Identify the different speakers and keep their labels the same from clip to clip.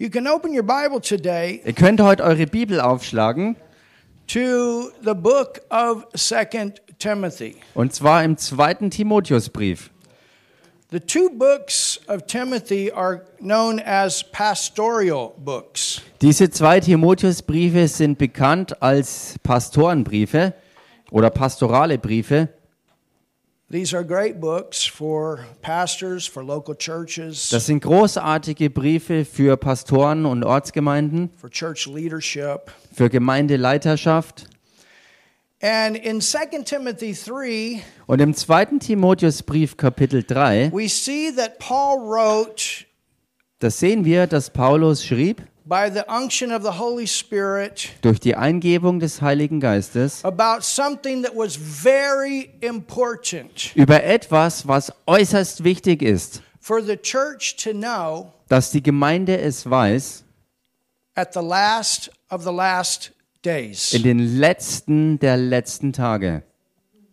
Speaker 1: You can open your Bible today
Speaker 2: Ihr könnt heute eure Bibel aufschlagen
Speaker 1: to the book of Second Timothy.
Speaker 2: und zwar im zweiten Timotheusbrief.
Speaker 1: The two books of Timothy are known as pastoral books.
Speaker 2: Diese zwei Timotheusbriefe sind bekannt als Pastorenbriefe oder pastorale Briefe.
Speaker 1: These are great books for pastors, for local churches,
Speaker 2: Das sind großartige Briefe für Pastoren und Ortsgemeinden,
Speaker 1: for church leadership.
Speaker 2: für Gemeindeleiterschaft.
Speaker 1: And in 2 Timothy 3,
Speaker 2: Und im zweiten Timotheusbrief Kapitel 3,
Speaker 1: we see that Paul wrote
Speaker 2: da sehen wir, dass Paulus schrieb,
Speaker 1: by the unction of the Holy Spirit
Speaker 2: durch die Eingebung des Heiligen Geistes,
Speaker 1: about something that was very important
Speaker 2: über etwas, was äußerst wichtig ist,
Speaker 1: for the church to know
Speaker 2: dass die Gemeinde es weiß,
Speaker 1: at the last of the last days.
Speaker 2: in den letzten der letzten Tage.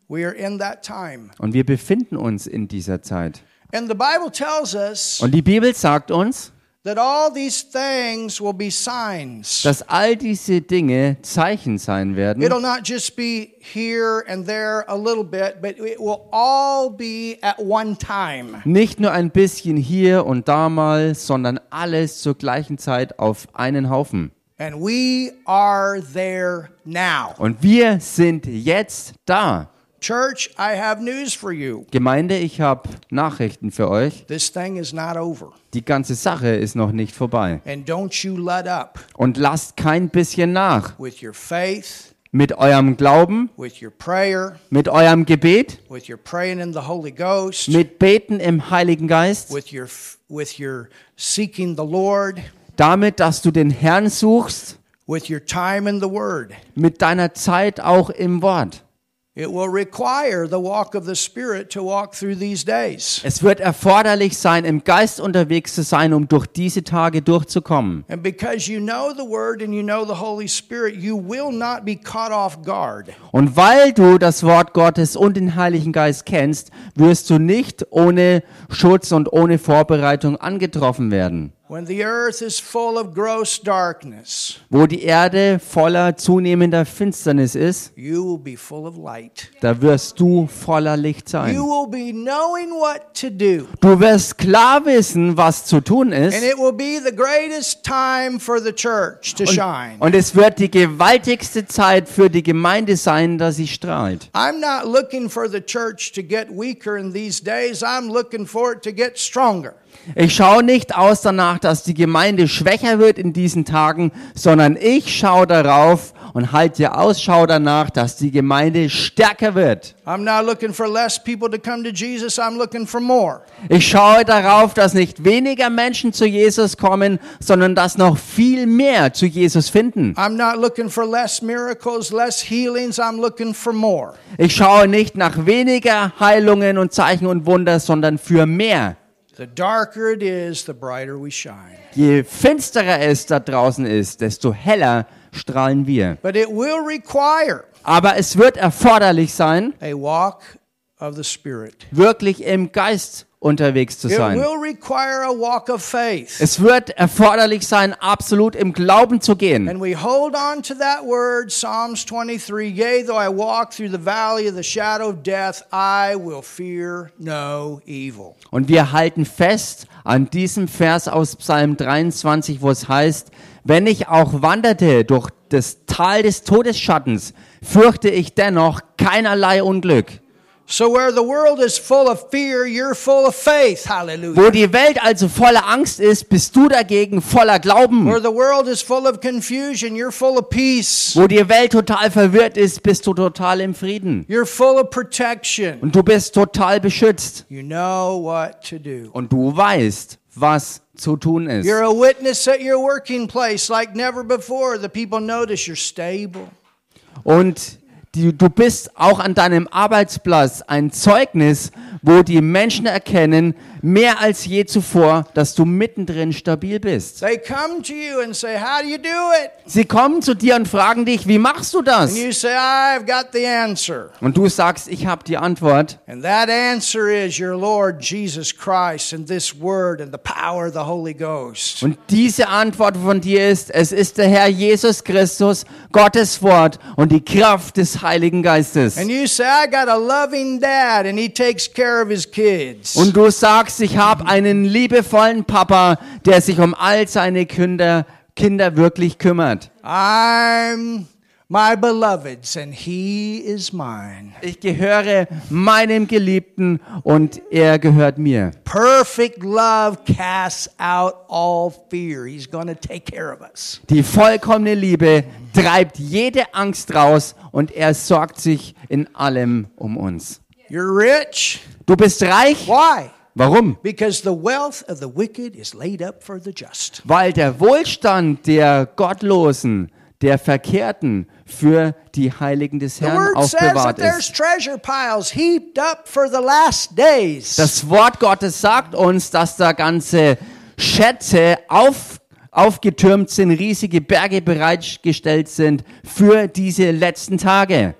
Speaker 1: We are in that time.
Speaker 2: Und wir befinden uns in dieser Zeit.
Speaker 1: And the Bible tells us
Speaker 2: Und die Bibel sagt uns,
Speaker 1: that all these things will be signs.
Speaker 2: dass all diese Dinge Zeichen sein werden.
Speaker 1: It'll not just be here and there a little bit, but it will all be at one time.
Speaker 2: Nicht nur ein bisschen hier und da mal, sondern alles zur gleichen Zeit auf einen Haufen.
Speaker 1: And we are there now.
Speaker 2: Und wir sind jetzt da.
Speaker 1: Church, I have news for you.
Speaker 2: Gemeinde, ich habe Nachrichten für euch.
Speaker 1: This thing is not over.
Speaker 2: Die ganze Sache ist noch nicht vorbei.
Speaker 1: And don't you let up
Speaker 2: Und lasst kein bisschen nach.
Speaker 1: with your faith,
Speaker 2: Mit eurem Glauben,
Speaker 1: with your prayer,
Speaker 2: mit eurem Gebet,
Speaker 1: with your praying in the Holy Ghost,
Speaker 2: mit Beten im Heiligen Geist,
Speaker 1: with your with your seeking the Lord,
Speaker 2: damit, dass du den Herrn suchst,
Speaker 1: with your time in the word.
Speaker 2: mit deiner Zeit auch im Wort.
Speaker 1: It will require the walk of the Spirit to walk through these days.
Speaker 2: Es wird erforderlich sein, im Geist unterwegs zu sein, um durch diese Tage durchzukommen.
Speaker 1: And because you know the Word and you know the Holy Spirit, you will not be caught off guard.
Speaker 2: Und weil du das Wort Gottes und den Heiligen Geist kennst, wirst du nicht ohne Schutz und ohne Vorbereitung angetroffen werden.
Speaker 1: When the earth is full of gross darkness,
Speaker 2: Wo die Erde voller zunehmender Finsternis ist,
Speaker 1: you will be full of light.
Speaker 2: da wirst du voller Licht
Speaker 1: You
Speaker 2: sein.
Speaker 1: will be knowing what to do.
Speaker 2: Du wirst klar wissen, was zu tun
Speaker 1: And
Speaker 2: ist.
Speaker 1: it will be the greatest time for the church to shine.
Speaker 2: Und es wird die gewaltigste Zeit für die Gemeinde sein, dass sie strahlt. Ich schaue nicht aus danach, dass die Gemeinde schwächer wird in diesen Tagen, sondern ich schaue darauf und halte Ausschau danach, dass die Gemeinde stärker wird.
Speaker 1: I'm not looking for less people to come to Jesus. I'm looking for more.
Speaker 2: Ich schaue darauf, dass nicht weniger Menschen zu Jesus kommen, sondern dass noch viel mehr zu Jesus finden.
Speaker 1: I'm not looking for less miracles, less healings. I'm looking for more.
Speaker 2: Ich schaue nicht nach weniger Heilungen und Zeichen und Wunder, sondern für mehr.
Speaker 1: The darker it is, the brighter we shine.
Speaker 2: Je finsterer es da draußen ist, desto heller strahlen wir.
Speaker 1: But it will require
Speaker 2: Aber es wird erforderlich sein,
Speaker 1: a walk of the Spirit.
Speaker 2: wirklich im Geist unterwegs zu sein. Es wird erforderlich sein, absolut im Glauben zu gehen.
Speaker 1: And we hold on to that word, Psalms 23 Yea, though I walk through the valley of the shadow of death, I will fear no evil.
Speaker 2: Und wir halten fest an diesem Vers aus Psalm 23, wo es heißt, wenn ich auch wanderte durch das Tal des Todesschattens, fürchte ich dennoch keinerlei Unglück.
Speaker 1: So, where the world is full of fear, you're full of faith. Hallelujah.
Speaker 2: Wo die Welt also voller Angst ist, bist du dagegen voller Glauben.
Speaker 1: Where the world is full of confusion, you're full of peace.
Speaker 2: Wo die Welt total verwirrt ist, bist du total im Frieden.
Speaker 1: You're full of protection.
Speaker 2: Und du bist total beschützt.
Speaker 1: You know what to do.
Speaker 2: Und du weißt, was zu tun ist.
Speaker 1: You're a witness at your working place like never before. The people notice you're stable.
Speaker 2: Und du bist auch an deinem Arbeitsplatz ein Zeugnis, wo die Menschen erkennen, mehr als je zuvor, dass du mittendrin stabil bist.
Speaker 1: Say?
Speaker 2: Sie kommen zu dir und fragen dich, wie machst du das?
Speaker 1: And you say, I've got the answer.
Speaker 2: Und du sagst, ich habe die Antwort.
Speaker 1: And that answer is your Lord Jesus Christ and this word and the power of the Holy Ghost.
Speaker 2: Und diese Antwort von dir ist, es ist der Herr Jesus Christus, Gottes Wort und die Kraft des Heiligen Geistes.
Speaker 1: And you say, I got a loving dad and he takes care of his kids.
Speaker 2: Und du sagst, ich habe einen liebevollen Papa, der sich um all seine Kinder, Kinder wirklich kümmert.
Speaker 1: I'm my beloved's and he is mine.
Speaker 2: Ich gehöre meinem Geliebten und er gehört mir.
Speaker 1: Perfect love casts out all fear. He's going to take care of us.
Speaker 2: Die vollkommene Liebe treibt jede Angst raus und er sorgt sich in allem um uns.
Speaker 1: You're rich.
Speaker 2: Du bist reich?
Speaker 1: Why?
Speaker 2: Warum?
Speaker 1: Because the wealth of the wicked is laid up for the just.
Speaker 2: Weil der Wohlstand der Gottlosen, der Verkehrten für die Heiligen des
Speaker 1: The
Speaker 2: Herrn
Speaker 1: word says that
Speaker 2: aufbewahrt
Speaker 1: there's
Speaker 2: ist.
Speaker 1: treasure piles heaped up for the last days.
Speaker 2: Das Wort Gottes sagt uns, dass da ganze Schätze auf, aufgetürmt sind, riesige Berge bereitgestellt sind für diese letzten Tage.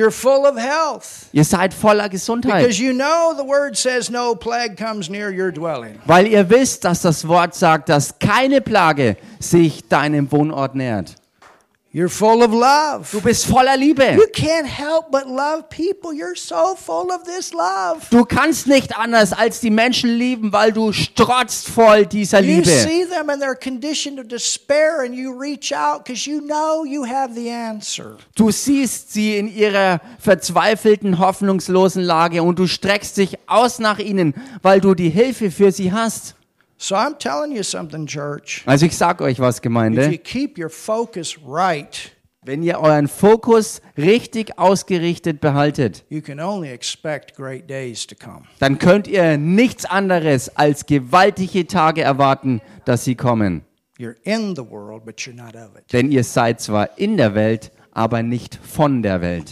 Speaker 1: You're full of health.
Speaker 2: Ihr seid voller Gesundheit.
Speaker 1: Because you know the word says no plague comes near your dwelling.
Speaker 2: Weil ihr wisst, dass das Wort sagt, dass keine Plage sich deinem Wohnort nähert.
Speaker 1: You're full of love.
Speaker 2: Du bist voller Liebe.
Speaker 1: You can't help but love people. You're so full of this love.
Speaker 2: Du kannst nicht anders als die Menschen lieben, weil du strotzt voll dieser
Speaker 1: You
Speaker 2: Liebe.
Speaker 1: see them in their condition of despair and you reach out because you know you have the answer.
Speaker 2: Du siehst sie in ihrer verzweifelten, hoffnungslosen Lage und du streckst dich aus nach ihnen, weil du die Hilfe für sie hast.
Speaker 1: So I'm telling you something, church.
Speaker 2: Also ich sag euch was,
Speaker 1: If you
Speaker 2: Gemeinde.
Speaker 1: keep your focus right,
Speaker 2: Wenn ihr euren Fokus richtig ausgerichtet behaltet,
Speaker 1: you can only expect great days to come.
Speaker 2: dann könnt ihr nichts anderes als gewaltige Tage erwarten, dass sie kommen.
Speaker 1: You're in the world, but you're not of it.
Speaker 2: Denn ihr seid zwar in der Welt, aber nicht von der Welt.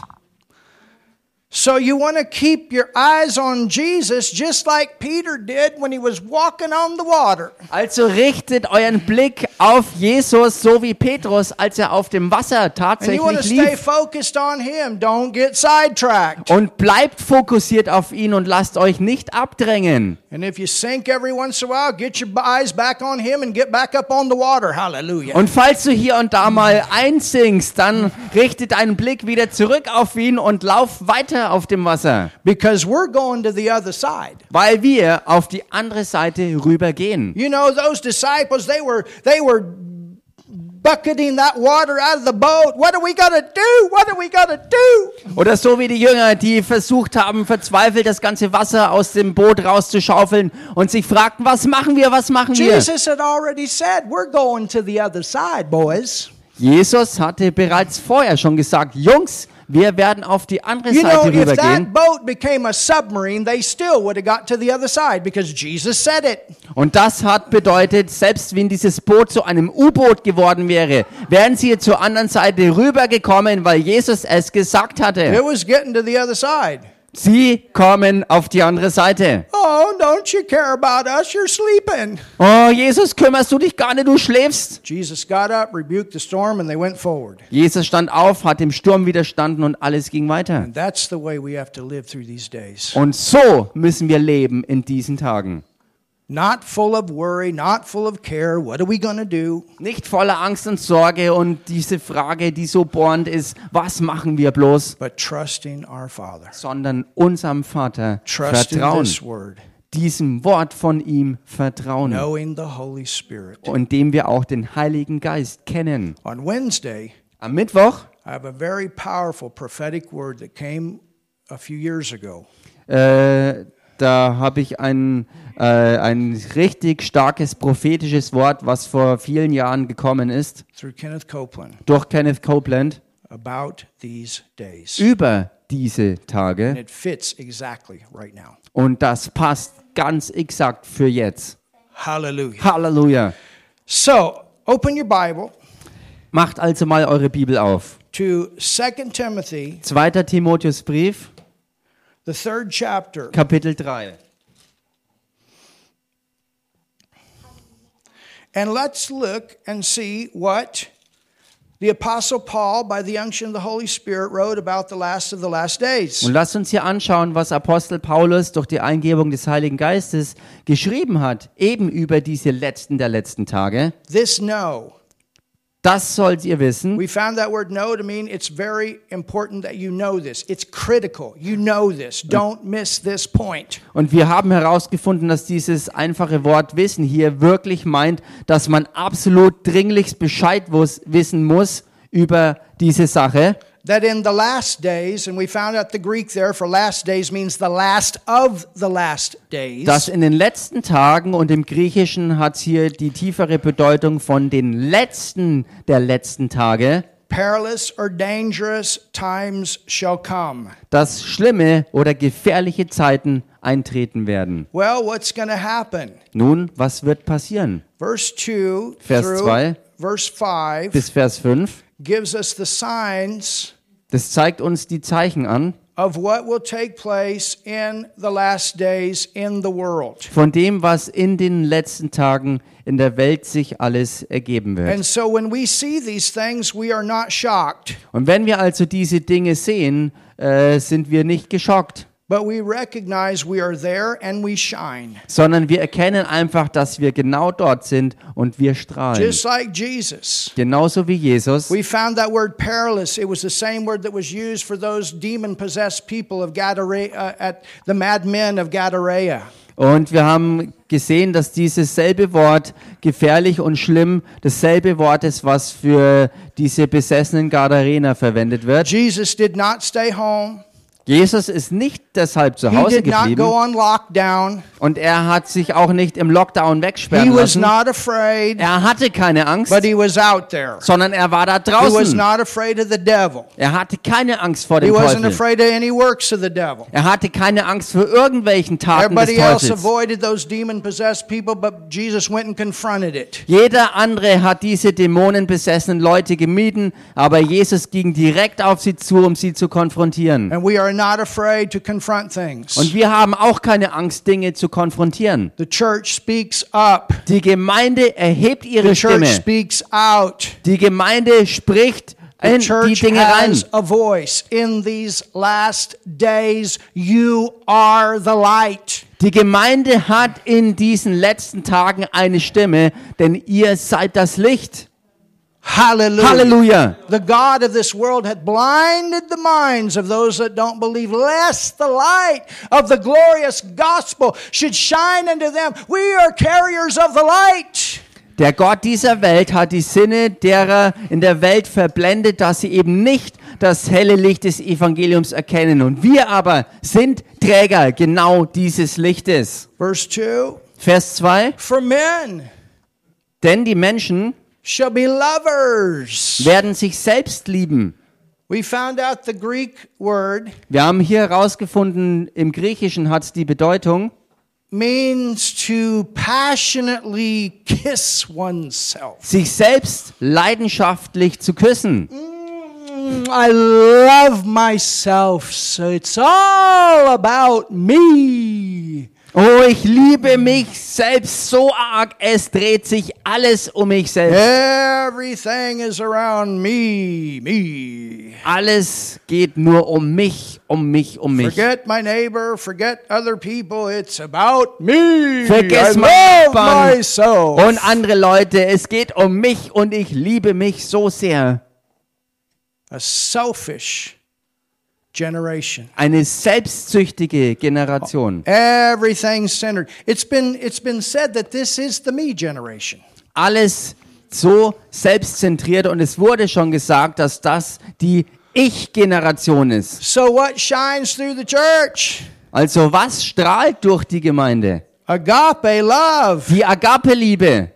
Speaker 1: So you want to keep your eyes on Jesus just like Peter did when he was walking on the water.
Speaker 2: Also richtet euren Blick auf Jesus, so wie Petrus, als er auf dem Wasser
Speaker 1: And you want to
Speaker 2: tatsächlich
Speaker 1: stay
Speaker 2: lief.
Speaker 1: focused on him. Don't get sidetracked.
Speaker 2: Und bleibt fokussiert auf ihn und lasst euch nicht abdrängen.
Speaker 1: And if you sink every once in a while, get your eyes back on him and get back up on the water. Hallelujah.
Speaker 2: Und falls du hier und da mal einsinkst, dann richte deinen Blick wieder zurück auf ihn und lauf weiter auf dem Wasser.
Speaker 1: Because we're going to the other side.
Speaker 2: Weil wir auf die andere Seite rübergehen.
Speaker 1: You know, those disciples, they were they were bucketing that water out of the boat. What are we gonna do? What are we gonna do?
Speaker 2: Oder so wie die Jünger, die versucht haben, verzweifelt das ganze Wasser aus dem Boot rauszuschaufeln und sich fragten, was machen wir, was machen wir?
Speaker 1: Jesus had already said, We're going to the other side, boys.
Speaker 2: Jesus hatte bereits vorher schon gesagt, Jungs, wir werden auf die andere
Speaker 1: You know,
Speaker 2: Seite
Speaker 1: if
Speaker 2: rübergehen.
Speaker 1: that boat became a submarine, they still would have got to the other side because Jesus said it.
Speaker 2: Und das hat bedeutet, selbst wenn dieses Boot zu einem U-Boot geworden wäre, wären sie zur anderen Seite rübergekommen, weil Jesus es gesagt
Speaker 1: It
Speaker 2: hatte.
Speaker 1: was getting to the other side.
Speaker 2: Sie kommen auf die andere Seite.
Speaker 1: Oh, don't you care about us? You're sleeping.
Speaker 2: Oh, Jesus, kümmerst du dich gar nicht, du schläfst.
Speaker 1: Jesus got up, rebuked the storm, and they went forward.
Speaker 2: Jesus stand auf, hat dem Sturm widerstanden und alles ging weiter.
Speaker 1: And that's the way we have to live through these days.
Speaker 2: Und so müssen wir leben in diesen Tagen.
Speaker 1: Not full of worry, not full of care. What are we going to do?
Speaker 2: Nicht voller Angst und Sorge und diese Frage, die so bohrend ist, was machen wir bloß,
Speaker 1: But trusting our Father.
Speaker 2: sondern unserem Vater
Speaker 1: Trusting
Speaker 2: vertrauen,
Speaker 1: this word.
Speaker 2: diesem Wort von ihm vertrauen,
Speaker 1: Knowing the Holy Spirit.
Speaker 2: und dem wir auch den Heiligen Geist kennen.
Speaker 1: On Wednesday,
Speaker 2: Am Mittwoch
Speaker 1: I have a very powerful prophetic word that came a few years ago.
Speaker 2: äh, da habe ich ein, äh, ein richtig starkes prophetisches Wort, was vor vielen Jahren gekommen ist,
Speaker 1: Kenneth Copeland
Speaker 2: durch Kenneth Copeland,
Speaker 1: about these days.
Speaker 2: über diese Tage.
Speaker 1: exactly right now.
Speaker 2: Und das passt ganz exakt für jetzt.
Speaker 1: Hallelujah.
Speaker 2: Halleluja.
Speaker 1: So, open your Bible
Speaker 2: Macht also mal eure Bibel auf.
Speaker 1: to 2 Timothy,
Speaker 2: 2. Timotheusbrief,
Speaker 1: the third chapter.
Speaker 2: Kapitel 3.
Speaker 1: And let's look and see what the Apostle Paul, by the unction of the Holy Spirit, wrote about the last of the last days.
Speaker 2: Und lasst uns hier anschauen, was Apostel Paulus durch die Eingebung des Heiligen Geistes geschrieben hat, eben über diese letzten der letzten Tage.
Speaker 1: This know.
Speaker 2: Das sollt ihr wissen.
Speaker 1: We found that word know to mean it's very important that you know this. It's critical. You know this. Don't miss this point.
Speaker 2: Und wir haben herausgefunden, dass dieses einfache Wort Wissen hier wirklich meint, dass man absolut dringlichst Bescheid wissen muss über diese Sache.
Speaker 1: That in the last days, and we found out the Greek there for last days means the last of the last days.
Speaker 2: Dass in den letzten Tagen und im Griechischen hat hier die tiefere Bedeutung von den letzten der letzten Tage,
Speaker 1: perilous or dangerous times shall come.
Speaker 2: dass schlimme oder gefährliche Zeiten eintreten werden.
Speaker 1: Well, what's going to happen?
Speaker 2: Nun, was wird passieren?
Speaker 1: Verse 2
Speaker 2: Vers
Speaker 1: through
Speaker 2: zwei.
Speaker 1: verse 5
Speaker 2: Bis Vers 5.
Speaker 1: gives us the signs
Speaker 2: Das zeigt uns die Zeichen an
Speaker 1: of what will take place in the last days in the world.
Speaker 2: von dem, was in den letzten Tagen in der Welt sich alles ergeben wird.
Speaker 1: And so when we see these things, we are not shocked,
Speaker 2: Und wenn wir also diese Dinge sehen, äh, sind wir nicht geschockt,
Speaker 1: but we recognize we are there and we shine.
Speaker 2: sondern wir erkennen einfach, dass wir genau dort sind und wir strahlen.
Speaker 1: Just like Jesus.
Speaker 2: Genauso wie Jesus.
Speaker 1: We found that word perilous. It was the same word that was used for those demon possessed people of Gadara, uh, at the madmen of Gadara.
Speaker 2: Und wir haben gesehen, dass dieses selbe Wort gefährlich und schlimm dasselbe Wort ist, was für diese besessenen Gadarener verwendet wird.
Speaker 1: Jesus did not stay home.
Speaker 2: Jesus ist nicht deshalb zu
Speaker 1: He
Speaker 2: Hause geblieben und er hat sich auch nicht im Lockdown wegsperren
Speaker 1: was
Speaker 2: lassen.
Speaker 1: not afraid,
Speaker 2: Er hatte keine Angst, sondern er war da draußen.
Speaker 1: not afraid of the devil.
Speaker 2: Er hatte keine Angst vor
Speaker 1: He
Speaker 2: dem
Speaker 1: wasn't
Speaker 2: Teufel.
Speaker 1: afraid of any works of the devil.
Speaker 2: Er hatte keine Angst vor irgendwelchen Taten des
Speaker 1: Everybody else
Speaker 2: Teufels.
Speaker 1: avoided those demon possessed people, but Jesus went and confronted it.
Speaker 2: Jeder andere hat diese dämonenbesessenen Leute gemieden, aber Jesus ging direkt auf sie zu, um sie zu konfrontieren.
Speaker 1: And we are not afraid to confront things.
Speaker 2: Und wir haben auch keine Angst, Dinge zu konfrontieren.
Speaker 1: The church speaks up.
Speaker 2: Die Gemeinde erhebt ihre
Speaker 1: The church
Speaker 2: Stimme.
Speaker 1: speaks out.
Speaker 2: Die Gemeinde spricht
Speaker 1: The
Speaker 2: in die
Speaker 1: church
Speaker 2: Dinge rein.
Speaker 1: has a voice. In these last days, you are the light.
Speaker 2: Die Gemeinde hat in diesen letzten Tagen eine Stimme, denn ihr seid das Licht.
Speaker 1: Hallelujah.
Speaker 2: Halleluja.
Speaker 1: The God of this world had blinded the minds of those that don't believe, lest the light of the glorious gospel should shine unto them. We are carriers of the light.
Speaker 2: Der Gott dieser Welt hat die Sinne derer in der Welt verblendet, dass sie eben nicht das helle Licht des Evangeliums erkennen. Und wir aber sind Träger genau dieses Lichtes.
Speaker 1: Verse 2
Speaker 2: Vers 2.
Speaker 1: For men
Speaker 2: Denn die Menschen
Speaker 1: shall be lovers.
Speaker 2: werden sich selbst lieben.
Speaker 1: We found out the Greek word
Speaker 2: Wir haben hier herausgefunden, im Griechischen hat es die Bedeutung,
Speaker 1: means to passionately kiss oneself.
Speaker 2: sich selbst leidenschaftlich zu küssen.
Speaker 1: Mm, I love myself, so it's all about me.
Speaker 2: Oh, ich liebe mich selbst so arg, es dreht sich alles um mich selbst.
Speaker 1: Everything is around me, me.
Speaker 2: Alles geht nur um mich, um mich, um mich.
Speaker 1: Forget my neighbor, forget other people, it's about me.
Speaker 2: Vergiss meinen
Speaker 1: myself.
Speaker 2: und andere Leute. Es geht um mich und ich liebe mich so sehr.
Speaker 1: A selfish generation.
Speaker 2: Eine selbstsüchtige Generation.
Speaker 1: Everything centered. It's been it's been said that this is the me generation.
Speaker 2: Alles so selbstzentriert und es wurde schon gesagt, dass das die Ich-Generation ist.
Speaker 1: So what shines through the church?
Speaker 2: Also was strahlt durch die Gemeinde?
Speaker 1: Agape love.
Speaker 2: Die Agape-Liebe.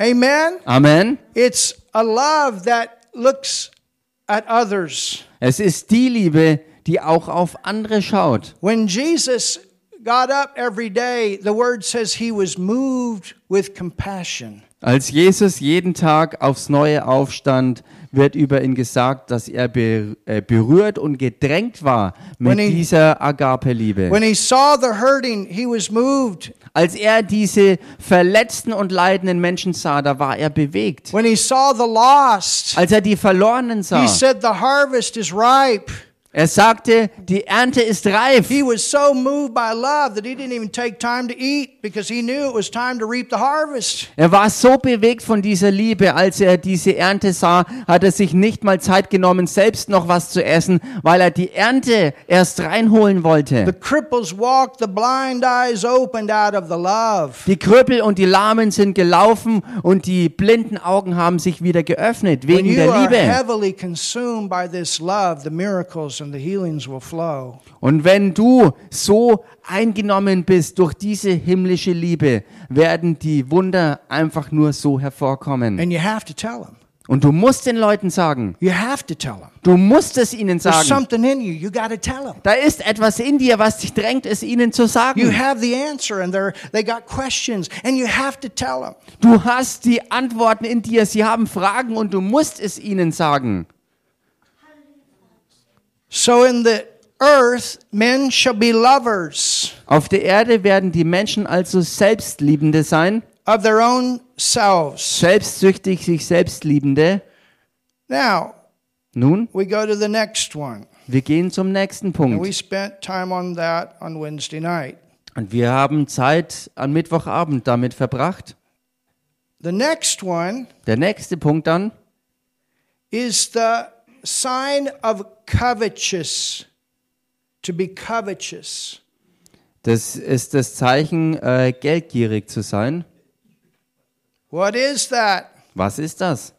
Speaker 1: Amen.
Speaker 2: Amen.
Speaker 1: It's a love that looks at others.
Speaker 2: Es ist die Liebe, die auch auf andere schaut.
Speaker 1: When Jesus got up every day, the word says he was moved with compassion.
Speaker 2: Als Jesus jeden Tag aufs Neue aufstand, wird über ihn gesagt, dass er äh, berührt und gedrängt war mit
Speaker 1: When he-
Speaker 2: dieser Agape-Liebe.
Speaker 1: When he saw the hurting, he was moved.
Speaker 2: Als er diese verletzten und leidenden Menschen sah, da war er bewegt.
Speaker 1: Lost,
Speaker 2: Als er die Verlorenen sah,
Speaker 1: he said, The harvest is ripe.
Speaker 2: Er sagte, die Ernte ist reif.
Speaker 1: He was so moved by love that he didn't even take time to eat because he knew it was time to reap the harvest.
Speaker 2: Er war so bewegt von dieser Liebe, als er diese Ernte sah, hat er sich nicht mal Zeit genommen, selbst noch was zu essen, weil er die Ernte erst reinholen
Speaker 1: The
Speaker 2: wollte.
Speaker 1: cripples walked, the blind eyes opened out of the love.
Speaker 2: Die Krüppel und die Lahmen sind gelaufen und die blinden Augen haben sich wieder geöffnet
Speaker 1: When
Speaker 2: wegen
Speaker 1: you
Speaker 2: der
Speaker 1: are
Speaker 2: Liebe.
Speaker 1: heavily consumed by this love, the miracles and the healings will flow.
Speaker 2: Und wenn du so eingenommen bist durch diese himmlische Liebe, werden die Wunder einfach nur so hervorkommen.
Speaker 1: And you have to tell them.
Speaker 2: Und du musst den Leuten sagen,
Speaker 1: You have to tell them.
Speaker 2: du musst es ihnen
Speaker 1: There's
Speaker 2: sagen.
Speaker 1: something in you. You got to tell them.
Speaker 2: Da ist etwas in dir, was dich drängt, es ihnen zu
Speaker 1: You
Speaker 2: sagen.
Speaker 1: have the answer, and they're they got questions, and you have to tell them.
Speaker 2: Du hast die Antworten in dir, sie haben Fragen und du musst es ihnen sagen.
Speaker 1: So in the earth, men shall be lovers
Speaker 2: Auf der Erde werden die Menschen also Selbstliebende sein,
Speaker 1: of their own selves.
Speaker 2: selbstsüchtig, sich Selbstliebende.
Speaker 1: Now
Speaker 2: Nun,
Speaker 1: we go to the next one,
Speaker 2: wir gehen zum nächsten
Speaker 1: and we
Speaker 2: Punkt.
Speaker 1: spent time on that on Wednesday night.
Speaker 2: Und wir haben Zeit am Mittwochabend damit verbracht.
Speaker 1: The next one
Speaker 2: Der nächste Punkt dann
Speaker 1: is the sign of covetous. To be covetous.
Speaker 2: Das ist das Zeichen, äh, geldgierig zu sein.
Speaker 1: What is that?
Speaker 2: Was ist das?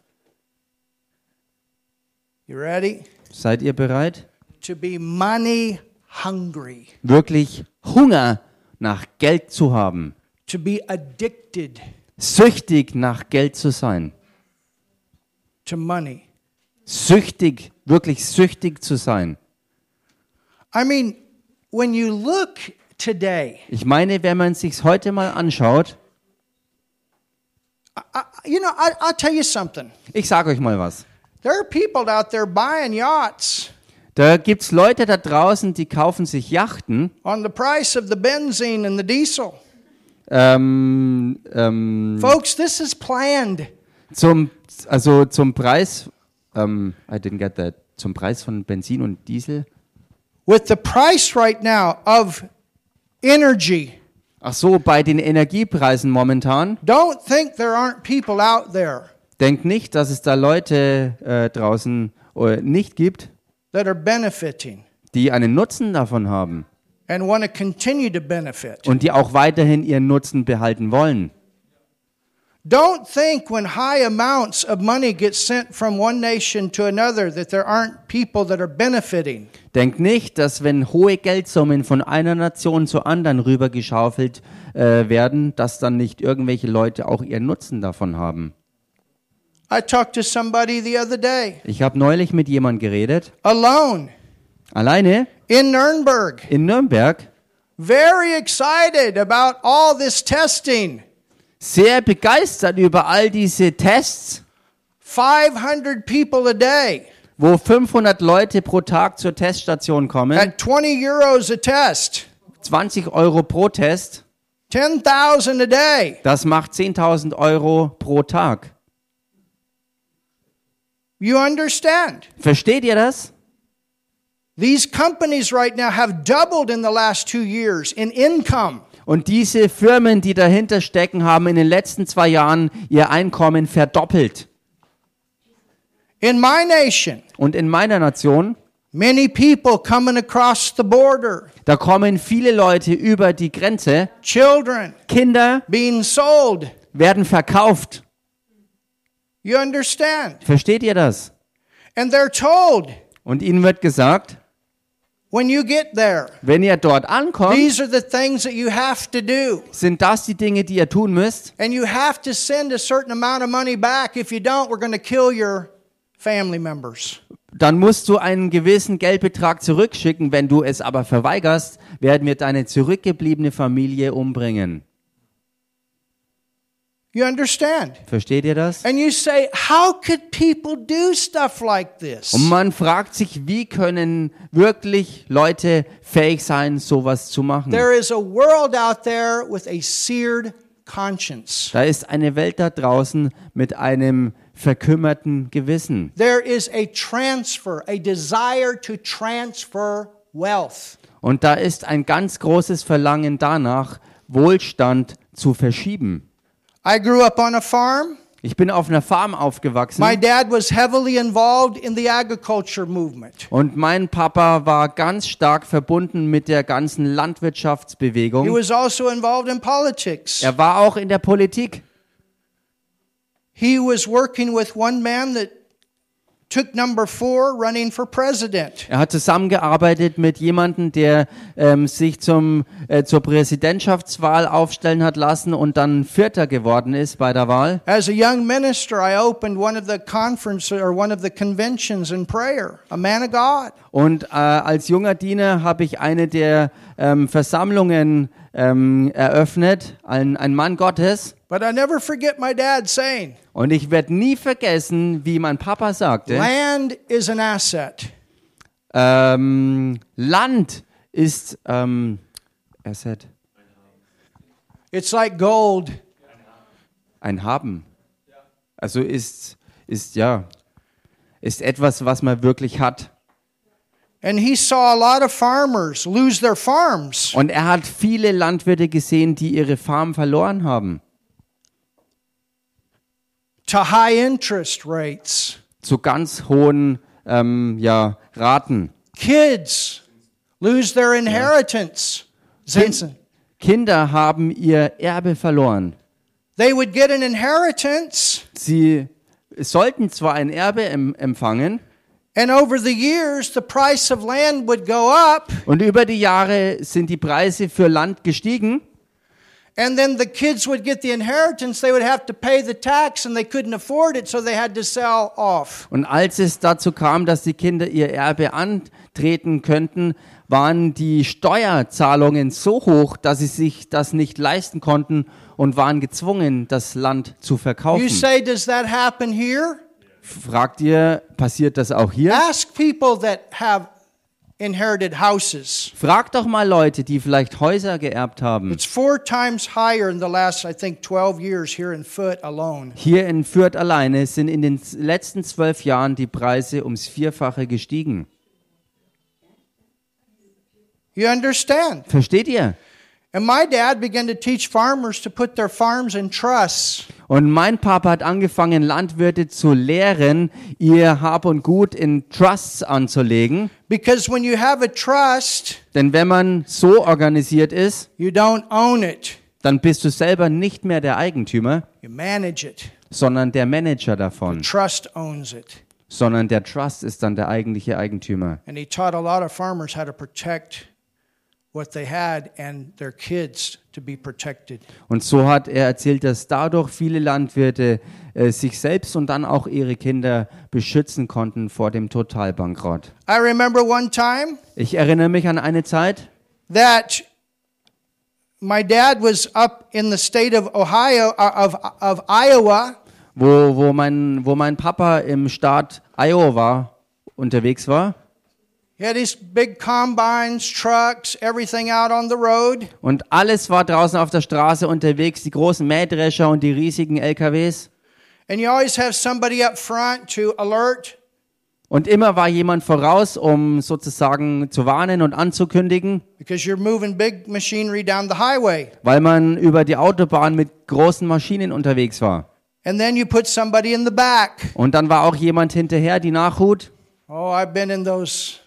Speaker 1: You ready?
Speaker 2: Seid ihr bereit?
Speaker 1: To be money hungry.
Speaker 2: Wirklich Hunger nach Geld zu haben.
Speaker 1: To be addicted
Speaker 2: Süchtig nach Geld zu sein.
Speaker 1: to money.
Speaker 2: Süchtig, wirklich süchtig zu sein.
Speaker 1: I mean, when you look today,
Speaker 2: Ich meine, wenn man sich's heute mal anschaut,
Speaker 1: I, you know, I, I'll tell you something.
Speaker 2: ich sage euch mal was.
Speaker 1: There are people out there buying yachts
Speaker 2: Da gibt's Leute da draußen, die kaufen sich Yachten
Speaker 1: on the price of the benzene and the diesel.
Speaker 2: ähm, ähm,
Speaker 1: Folks, this is planned.
Speaker 2: zum, also zum Preis, ähm, I didn't get that, zum Preis von Benzin und Diesel.
Speaker 1: With the price right now of energy,
Speaker 2: Ach so, bei den Energiepreisen momentan.
Speaker 1: don't think there aren't people out there
Speaker 2: Denkt nicht, dass es da Leute äh, draußen äh, nicht gibt,
Speaker 1: that are benefiting
Speaker 2: die einen Nutzen davon haben
Speaker 1: and want to continue to benefit.
Speaker 2: und die auch weiterhin ihren Nutzen behalten wollen.
Speaker 1: Don't think when high amounts of money get sent from one nation to another that there aren't people that are benefiting.
Speaker 2: Denkt nicht, dass wenn hohe Geldsummen von einer Nation zur anderen rübergeschaufelt äh, werden, dass dann nicht irgendwelche Leute auch ihren Nutzen davon haben.
Speaker 1: I talked to somebody the other day,
Speaker 2: Ich habe neulich mit jemandem geredet,
Speaker 1: alone
Speaker 2: alleine
Speaker 1: in Nuremberg,
Speaker 2: in Nürnberg,
Speaker 1: very excited about all this testing.
Speaker 2: Sehr begeistert über all diese Tests,
Speaker 1: 500 people a day
Speaker 2: wo 500 Leute pro Tag zur Teststation kommen,
Speaker 1: at 20 euros a test,
Speaker 2: 20 Euro pro Test,
Speaker 1: 10,000 a day.
Speaker 2: das macht 10.000 Euro pro Tag.
Speaker 1: You understand?
Speaker 2: Versteht ihr das?
Speaker 1: These companies right now have doubled in the last two years in income.
Speaker 2: Und diese Firmen, die dahinter stecken, haben in den letzten zwei Jahren ihr Einkommen verdoppelt.
Speaker 1: In my nation,
Speaker 2: Und in meiner Nation,
Speaker 1: many people coming across the border,
Speaker 2: da kommen viele Leute über die Grenze.
Speaker 1: children
Speaker 2: Kinder
Speaker 1: being sold.
Speaker 2: werden verkauft.
Speaker 1: You understand?
Speaker 2: Versteht ihr das?
Speaker 1: And they're told
Speaker 2: Und ihnen wird gesagt,
Speaker 1: when you get there,
Speaker 2: wenn ihr dort ankommt,
Speaker 1: these are the things that you have to do.
Speaker 2: sind das die Dinge, die ihr tun müsst.
Speaker 1: And you have to send a certain amount of money back. If you don't, we're going to kill your family members.
Speaker 2: Dann musst du einen gewissen Geldbetrag zurückschicken. Wenn du es aber verweigerst, werden wir deine zurückgebliebene Familie umbringen.
Speaker 1: You understand?
Speaker 2: Versteht ihr das?
Speaker 1: And you say, how could people do stuff like this?
Speaker 2: Und man fragt sich, wie können wirklich Leute fähig sein, sowas zu machen?
Speaker 1: There is a world out there with a seared conscience.
Speaker 2: Da ist eine Welt da draußen mit einem verkümmerten Gewissen.
Speaker 1: There is a transfer, a desire to transfer wealth.
Speaker 2: Und da ist ein ganz großes Verlangen danach, Wohlstand zu verschieben.
Speaker 1: I grew up on a farm.
Speaker 2: Ich bin auf einer Farm aufgewachsen
Speaker 1: My dad was heavily involved in the agriculture movement.
Speaker 2: und mein Papa war ganz stark verbunden mit der ganzen
Speaker 1: He
Speaker 2: Landwirtschaftsbewegung.
Speaker 1: was also involved in politics.
Speaker 2: Er war auch in der Politik.
Speaker 1: He was working with one man that took number four running for president.
Speaker 2: Er hat zusammengearbeitet mit jemandem, der ähm, sich zum, äh, zur Präsidentschaftswahl aufstellen hat lassen und dann Vierter geworden ist bei der Wahl.
Speaker 1: As a young minister, I opened one of the conferences or one of the conventions in prayer. A man of God.
Speaker 2: Und äh, als junger Diener habe ich eine der ähm, Versammlungen ähm, eröffnet, ein, ein Mann Gottes.
Speaker 1: But I never forget my dad saying,
Speaker 2: Und ich werde nie vergessen, wie mein Papa sagte,
Speaker 1: land is an asset.
Speaker 2: ähm, Land ist ähm, Asset,
Speaker 1: It's like gold.
Speaker 2: ein Haben. Also ist, ist ja, ist etwas, was man wirklich hat.
Speaker 1: And he saw a lot of farmers lose their farms.
Speaker 2: Und er hat viele Landwirte gesehen, die ihre Farm verloren haben.
Speaker 1: To high interest rates.
Speaker 2: Zu ganz hohen ähm, ja, Raten.
Speaker 1: Kids lose their inheritance. Zinsen.
Speaker 2: Kinder haben ihr Erbe verloren.
Speaker 1: They would get an inheritance,
Speaker 2: Sie sollten zwar ein Erbe em empfangen
Speaker 1: and over the years, the price of land would go up,
Speaker 2: und über die Jahre sind die Preise für Land gestiegen
Speaker 1: and then the kids would get the inheritance. They would have to pay the tax, and they couldn't afford it, so they had to sell off.
Speaker 2: und als es dazu kam, dass die Kinder ihr Erbe antreten könnten, waren die Steuerzahlungen so hoch, dass sie sich das nicht leisten konnten und waren gezwungen, das Land zu
Speaker 1: You
Speaker 2: verkaufen.
Speaker 1: say, does that happen here?
Speaker 2: Fragt ihr, passiert das auch hier?
Speaker 1: Ask people that have inherited houses.
Speaker 2: Fragt doch mal Leute, die vielleicht Häuser geerbt haben.
Speaker 1: It's four times higher in the last, I think, 12 years here in Foot alone.
Speaker 2: Hier in Fürth alleine sind in den letzten zwölf Jahren die Preise ums Vierfache gestiegen.
Speaker 1: You understand?
Speaker 2: Versteht ihr?
Speaker 1: And my dad began to teach farmers to put their farms in trusts.
Speaker 2: Und mein Papa hat angefangen, Landwirte zu lehren, ihr Hab und Gut in Trusts anzulegen.
Speaker 1: Because when you have a trust,
Speaker 2: Denn wenn man so organisiert ist,
Speaker 1: you don't own it,
Speaker 2: dann bist du selber nicht mehr der Eigentümer,
Speaker 1: you manage it.
Speaker 2: sondern der Manager davon.
Speaker 1: Trust owns it.
Speaker 2: Sondern der Trust ist dann der eigentliche Eigentümer.
Speaker 1: And he taught a lot of farmers how to protect what they had and their kids.
Speaker 2: Und so hat er erzählt, dass dadurch viele Landwirte äh, sich selbst und dann auch ihre Kinder beschützen konnten vor dem Totalbankrott.
Speaker 1: I remember one time
Speaker 2: Ich erinnere mich an eine Zeit,
Speaker 1: that my dad was up in the state of Ohio uh, of of Iowa
Speaker 2: wo, wo, mein, wo mein Papa im Staat Iowa unterwegs war. Und alles war draußen auf der Straße unterwegs, die großen Mähdrescher und die riesigen LKWs.
Speaker 1: And you always have somebody up front to alert.
Speaker 2: Und immer war jemand voraus, um sozusagen zu warnen und anzukündigen,
Speaker 1: because you're moving big machinery down the highway.
Speaker 2: weil man über die Autobahn mit großen Maschinen unterwegs war.
Speaker 1: And then you put somebody in the back.
Speaker 2: Und dann war auch jemand hinterher, die Nachhut.
Speaker 1: Oh, I've been in those.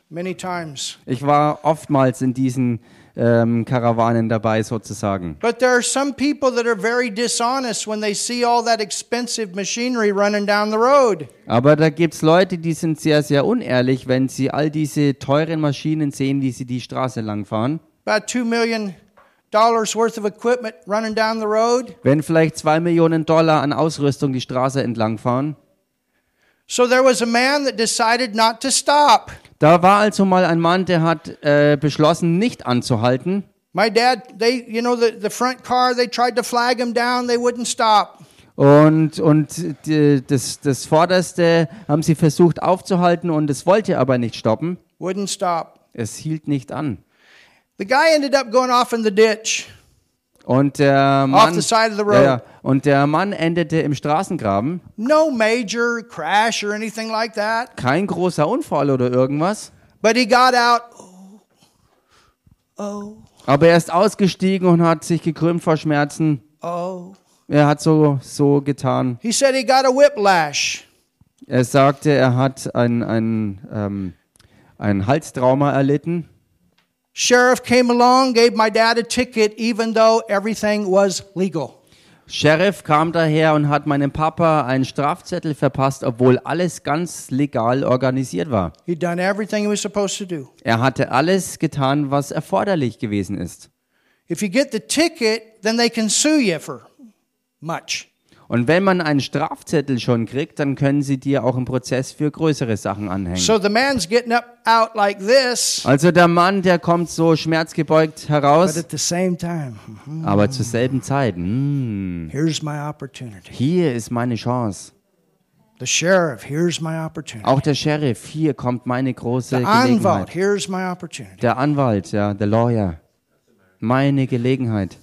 Speaker 2: Ich war oftmals in diesen ähm, Karawanen dabei sozusagen.
Speaker 1: But there are some people that are very dishonest when they see all that expensive machinery running down the road.
Speaker 2: Aber da gibt's Leute, die sind sehr, sehr unehrlich, wenn sie all diese teuren Maschinen sehen, wie sie die Straße langfahren.
Speaker 1: About two million dollars worth of equipment running down the road.
Speaker 2: Wenn vielleicht zwei Millionen Dollar an Ausrüstung die Straße entlangfahren.
Speaker 1: So there was a man that decided not to stop.
Speaker 2: Da war also mal ein Mann, der hat äh, beschlossen, nicht anzuhalten.
Speaker 1: My dad, they, you know, the, the front car, they tried to flag him down, they wouldn't stop.
Speaker 2: Und, und die, das, das Vorderste haben sie versucht aufzuhalten und es wollte aber nicht stoppen.
Speaker 1: Wouldn't stop.
Speaker 2: Es hielt nicht an.
Speaker 1: The guy ended up going off in the ditch.
Speaker 2: Und der Mann,
Speaker 1: the side of the road.
Speaker 2: Ja, ja. und der Mann endete im Straßengraben.
Speaker 1: No major crash or anything like that.
Speaker 2: Kein großer Unfall oder irgendwas.
Speaker 1: But he got out. Oh, oh,
Speaker 2: Aber er ist ausgestiegen und hat sich gekrümmt vor Schmerzen.
Speaker 1: oh.
Speaker 2: Er hat so, so getan.
Speaker 1: He said he got a whiplash.
Speaker 2: Er sagte, er hat ein, ein, ähm, ein Halstrauma erlitten.
Speaker 1: Sheriff came along, gave my dad a ticket, even though everything was legal.
Speaker 2: Sheriff kam daher und hat meinem Papa einen Strafzettel verpasst, obwohl alles ganz legal organisiert war.
Speaker 1: He'd done everything he was supposed to do.
Speaker 2: Er hatte alles getan, was erforderlich gewesen ist.
Speaker 1: If you get the ticket, then they can sue you for much.
Speaker 2: Und wenn man einen Strafzettel schon kriegt, dann können sie dir auch im Prozess für größere Sachen anhängen.
Speaker 1: So the man's getting up out like this,
Speaker 2: Also der Mann, der kommt so schmerzgebeugt
Speaker 1: but
Speaker 2: heraus,
Speaker 1: at the same time, mhm,
Speaker 2: aber zur selben Zeit, mm,
Speaker 1: here's my opportunity.
Speaker 2: hier ist meine Chance.
Speaker 1: The sheriff, here's my opportunity.
Speaker 2: Auch der Sheriff, hier kommt meine große
Speaker 1: The Anwalt,
Speaker 2: Gelegenheit.
Speaker 1: here's my opportunity.
Speaker 2: Der Anwalt, ja, der Lawyer, meine Gelegenheit.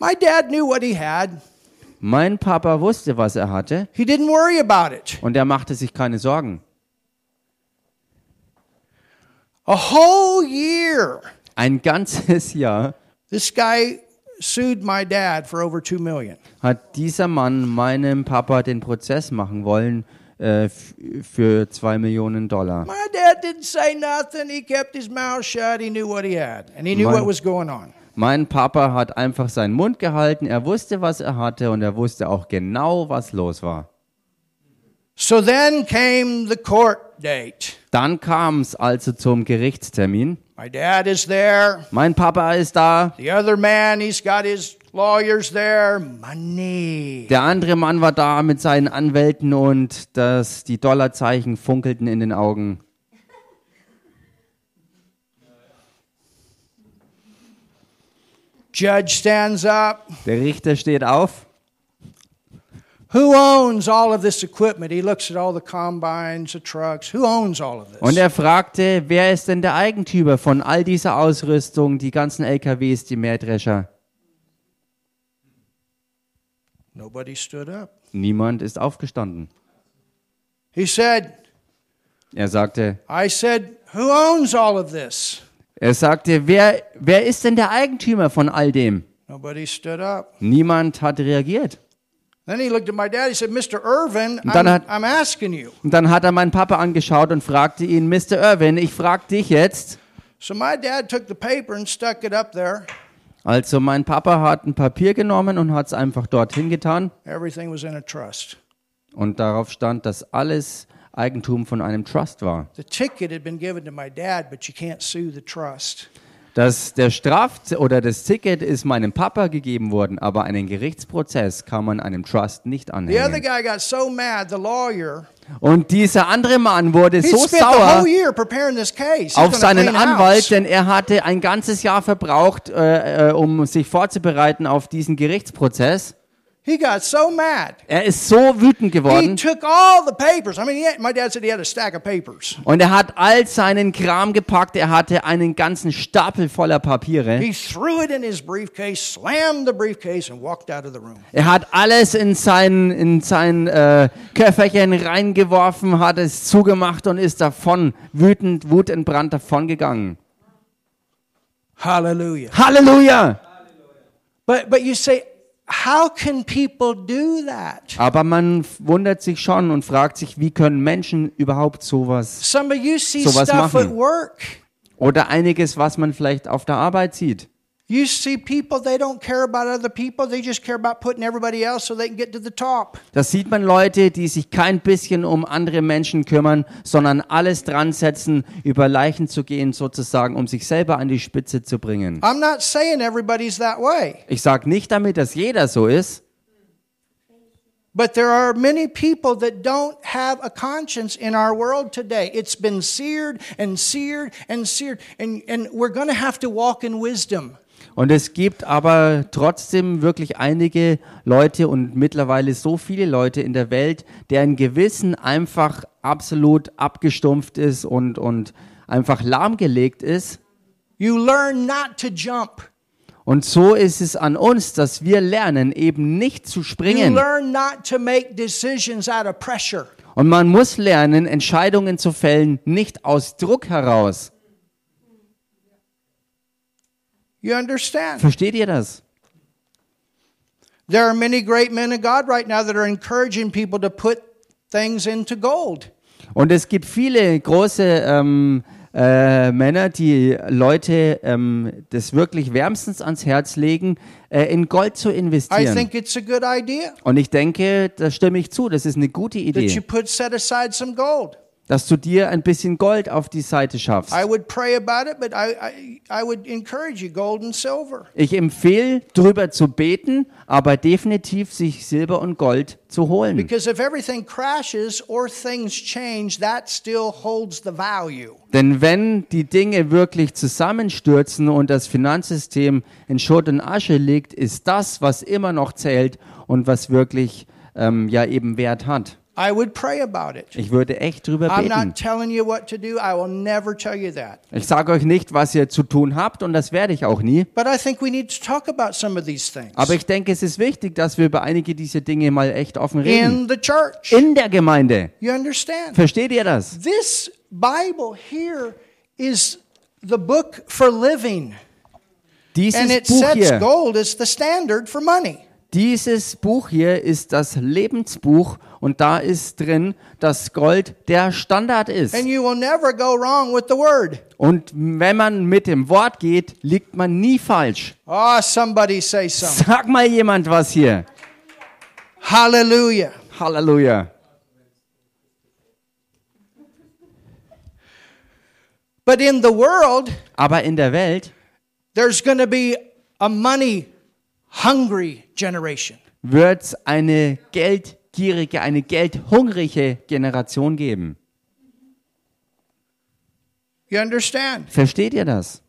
Speaker 1: My dad knew what he had.
Speaker 2: Mein Papa wusste, was er hatte
Speaker 1: He didn't worry about it.
Speaker 2: und er machte sich keine Sorgen.
Speaker 1: A whole year,
Speaker 2: Ein ganzes Jahr
Speaker 1: this guy sued my dad for over two million.
Speaker 2: hat dieser Mann meinem Papa den Prozess machen wollen äh, für zwei Millionen Dollar.
Speaker 1: My dad didn't say nothing. He kept his mouth shut. He knew what he had, and he knew
Speaker 2: My-
Speaker 1: what was going on.
Speaker 2: Mein Papa hat einfach seinen Mund gehalten, er wusste, was er hatte und er wusste auch genau, was los war.
Speaker 1: So then came the court date.
Speaker 2: Dann kam es also zum Gerichtstermin.
Speaker 1: My dad is there.
Speaker 2: Mein Papa ist da,
Speaker 1: The other man, he's got his lawyers there. Money.
Speaker 2: der andere Mann war da mit seinen Anwälten und das, die Dollarzeichen funkelten in den Augen.
Speaker 1: Judge stands up.
Speaker 2: Der Richter steht auf.
Speaker 1: Who owns all of this equipment? He looks at all the combines, the trucks. Who owns all of this?
Speaker 2: Und er fragte, wer ist denn der Eigentümer von all dieser Ausrüstung, die ganzen LKWs, die Mähdrescher?
Speaker 1: Nobody stood up.
Speaker 2: Niemand ist aufgestanden.
Speaker 1: He said,
Speaker 2: Er sagte,
Speaker 1: I said, who owns all of this?
Speaker 2: Er sagte, wer, wer ist denn der Eigentümer von all dem?
Speaker 1: Nobody stood up.
Speaker 2: Niemand hat reagiert.
Speaker 1: Then he looked at my dad. He said, Mr. Irvin,
Speaker 2: dann
Speaker 1: I'm,
Speaker 2: hat-
Speaker 1: I'm asking you.
Speaker 2: Und dann hat er meinen Papa angeschaut und fragte ihn, Mr. Irwin, ich frag dich jetzt.
Speaker 1: So my dad took the paper and stuck it up there.
Speaker 2: Also mein Papa hat ein Papier genommen und hat es einfach dorthin getan.
Speaker 1: Everything was in a trust.
Speaker 2: Und darauf stand, dass alles Eigentum von einem Trust war.
Speaker 1: The ticket had been given to my dad, but you can't sue the trust.
Speaker 2: Dass der Straf oder das Ticket ist meinem Papa gegeben worden, aber einen Gerichtsprozess kann man einem Trust nicht
Speaker 1: The other
Speaker 2: anhängen.
Speaker 1: guy got so mad, the lawyer,
Speaker 2: Und dieser andere Mann wurde so sauer auf seinen. Anwalt, denn er hatte ein ganzes Jahr verbraucht, äh, äh, um sich vorzubereiten auf diesen Gerichtsprozess.
Speaker 1: He got so mad.
Speaker 2: Er ist so wütend
Speaker 1: He
Speaker 2: geworden
Speaker 1: took all the papers. I mean, he had, my dad said he had a stack of papers.
Speaker 2: und er hat all seinen Kram gepackt. Er hatte einen ganzen Stapel voller Papiere.
Speaker 1: He threw it in his briefcase, slammed the briefcase, and walked out of the room.
Speaker 2: Er hat alles in sein, in sein äh, Köfferchen reingeworfen, hat es zugemacht und ist davon, wütend, wutentbrannt davongegangen.
Speaker 1: Hallelujah.
Speaker 2: Halleluja!
Speaker 1: But but you say, how can people do that?
Speaker 2: Aber man wundert sich schon und fragt sich, wie können Menschen überhaupt sowas Sowas machen. oder einiges, was man vielleicht auf der Arbeit sieht.
Speaker 1: You see people, they don't care about other people. They just care about putting everybody else so they can get to the top.
Speaker 2: Da sieht man Leute, die sich kein bisschen um andere Menschen kümmern, sondern alles dran setzen, über Leichen zu gehen, sozusagen, um sich selber an die Spitze zu bringen.
Speaker 1: I'm not saying everybody's that way,
Speaker 2: Ich sage nicht damit, dass jeder so ist,
Speaker 1: but there are many people that don't have a conscience in our world today. It's been seared and seared and seared, and, and we're going to have to walk in wisdom.
Speaker 2: Und es gibt aber trotzdem wirklich einige Leute und mittlerweile so viele Leute in der Welt, deren Gewissen einfach absolut abgestumpft ist und, und einfach lahmgelegt ist.
Speaker 1: You learn not to jump.
Speaker 2: Und so ist es an uns, dass wir lernen, eben nicht zu
Speaker 1: You
Speaker 2: springen.
Speaker 1: learn not to make decisions out of pressure.
Speaker 2: Und man muss lernen, Entscheidungen zu fällen, nicht aus Druck heraus.
Speaker 1: You understand?
Speaker 2: Versteht ihr das?
Speaker 1: There are many great men of God right now that are encouraging people to put things into gold.
Speaker 2: Und es gibt viele große ähm, äh, Männer, die Leute ähm, das wirklich wärmstens ans Herz legen, äh, in Gold zu
Speaker 1: I
Speaker 2: investieren.
Speaker 1: think it's a good idea
Speaker 2: Und ich denke, da stimme ich zu, das ist eine gute
Speaker 1: that you
Speaker 2: Idee, dass du dir ein bisschen Gold auf die Seite schaffst. Ich empfehle, drüber zu beten, aber definitiv sich Silber und Gold zu holen.
Speaker 1: Because if everything crashes or things change, that still holds the value.
Speaker 2: Denn wenn die Dinge wirklich zusammenstürzen und das Finanzsystem in Schutt und Asche liegt, ist das, was immer noch zählt und was wirklich ähm, ja eben Wert hat.
Speaker 1: I would pray about it.
Speaker 2: Ich würde echt drüber
Speaker 1: I'm
Speaker 2: beten.
Speaker 1: not telling you what to do. I will never tell you that.
Speaker 2: Ich sage euch nicht, was ihr zu tun habt und das werde ich auch nie.
Speaker 1: But I think we need to talk about some of these things
Speaker 2: Aber ich denke, es ist wichtig, dass wir über einige dieser Dinge mal echt offen reden.
Speaker 1: in the church.
Speaker 2: In der Gemeinde.
Speaker 1: You understand?
Speaker 2: Versteht ihr das?
Speaker 1: This Bible here is the book for living. And
Speaker 2: Dieses
Speaker 1: it
Speaker 2: Buch
Speaker 1: sets
Speaker 2: hier,
Speaker 1: gold as the standard for money.
Speaker 2: Dieses Buch hier ist das Lebensbuch und da ist drin, dass Gold der Standard ist.
Speaker 1: And you will never go wrong with the word.
Speaker 2: Und wenn man mit dem Wort geht, liegt man nie falsch.
Speaker 1: Oh, somebody say something.
Speaker 2: Sag mal jemand was hier.
Speaker 1: Hallelujah.
Speaker 2: Halleluja.
Speaker 1: But in the world,
Speaker 2: Aber in der Welt
Speaker 1: there's going to be a money hungry generation.
Speaker 2: wird es eine geldgierige, eine geldhungrige Generation geben.
Speaker 1: You understand?
Speaker 2: Versteht ihr das?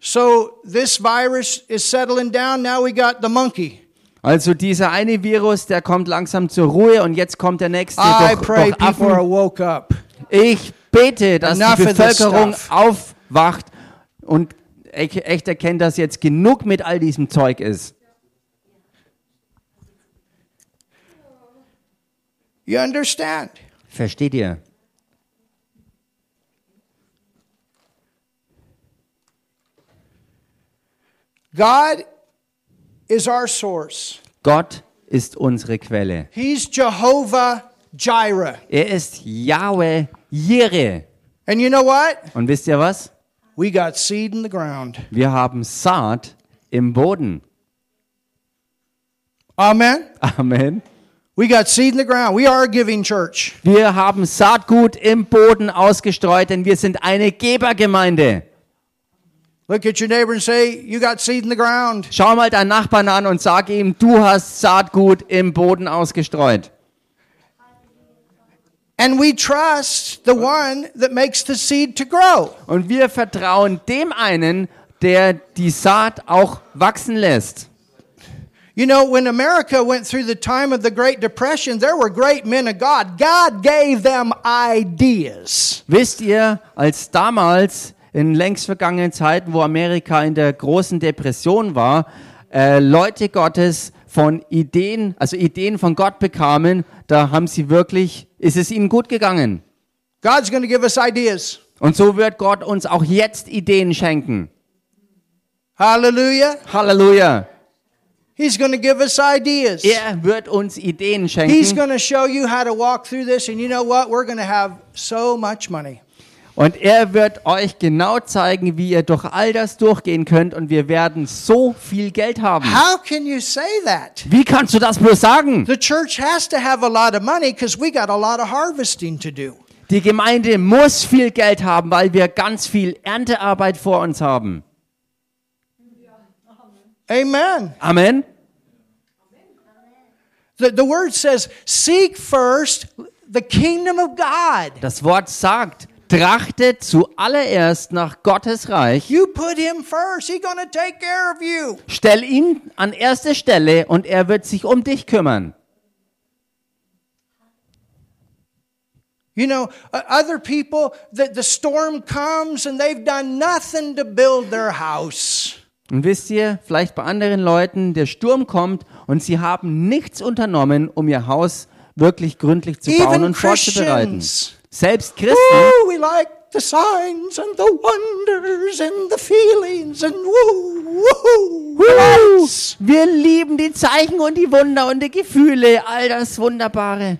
Speaker 1: So this virus is settling down. Now we got the monkey.
Speaker 2: Also dieser eine Virus, der kommt langsam zur Ruhe und jetzt kommt der nächste
Speaker 1: I pray
Speaker 2: durch
Speaker 1: people are woke up.
Speaker 2: Ich bete, dass
Speaker 1: Enough
Speaker 2: die Bevölkerung aufwacht und echt erkennt, dass jetzt genug mit all diesem Zeug ist.
Speaker 1: You understand?
Speaker 2: Versteht ihr?
Speaker 1: God is our source.
Speaker 2: Gott ist unsere Quelle.
Speaker 1: He's Jehovah Jireh.
Speaker 2: Er ist Yahweh Jireh.
Speaker 1: And you know what?
Speaker 2: Und wisst ihr was?
Speaker 1: We got seed in the ground.
Speaker 2: Wir haben Saat im Boden.
Speaker 1: Amen.
Speaker 2: Amen.
Speaker 1: We got seed in the ground. We are a giving church.
Speaker 2: Wir haben Saatgut im Boden ausgestreut, denn wir sind eine Gebergemeinde.
Speaker 1: Look at your neighbor and say, You got seed in the ground.
Speaker 2: Schau mal deinen Nachbarn an und sag ihm, du hast Saatgut im Boden ausgestreut.
Speaker 1: And we trust the one that makes the seed to grow.
Speaker 2: Und wir vertrauen dem einen, der die Saat auch wachsen lässt.
Speaker 1: You know, when America went through the time of the Great Depression, there were great men of God. God gave them ideas.
Speaker 2: Wisst ihr, als damals in längst vergangenen Zeiten, wo Amerika in der großen Depression war, äh, Leute Gottes von Ideen, also Ideen von Gott bekamen, da haben sie wirklich, ist es ihnen gut gegangen.
Speaker 1: God's going to give us ideas.
Speaker 2: Und so wird Gott uns auch jetzt Ideen schenken.
Speaker 1: Hallelujah.
Speaker 2: Halleluja.
Speaker 1: He's going to give us ideas.
Speaker 2: Er wird uns Ideen
Speaker 1: He's
Speaker 2: schenken
Speaker 1: going to show you how to walk through this. And you know what? We're going to have so much money.
Speaker 2: Und er wird euch genau zeigen, wie ihr durch all das durchgehen könnt und wir werden so viel Geld haben.
Speaker 1: How can you say that?
Speaker 2: Wie kannst du das bloß sagen?
Speaker 1: The church has to have a lot of money because we got a lot of harvesting to do.
Speaker 2: Die Gemeinde muss viel Geld haben, weil wir ganz viel Erntearbeit vor uns haben.
Speaker 1: Amen.
Speaker 2: Amen.
Speaker 1: The, the word says, seek first the kingdom of God.
Speaker 2: Das Wort sagt, Trachtet zuallererst nach Gottes Reich.
Speaker 1: You put him first. He's going to take care of you.
Speaker 2: Stell ihn an erste Stelle und er wird sich um dich kümmern.
Speaker 1: You know, uh, other people, the, the storm comes and they've done nothing to build their house.
Speaker 2: Und wisst ihr, vielleicht bei anderen Leuten, der Sturm kommt und sie haben nichts unternommen, um ihr Haus wirklich gründlich zu bauen
Speaker 1: Even
Speaker 2: und vorzubereiten.
Speaker 1: Christians.
Speaker 2: Selbst Christen,
Speaker 1: Woo, we like the signs and the wonders and the feelings and woo, woo, relax.
Speaker 2: wir lieben die Zeichen und die Wunder und die Gefühle, all das Wunderbare.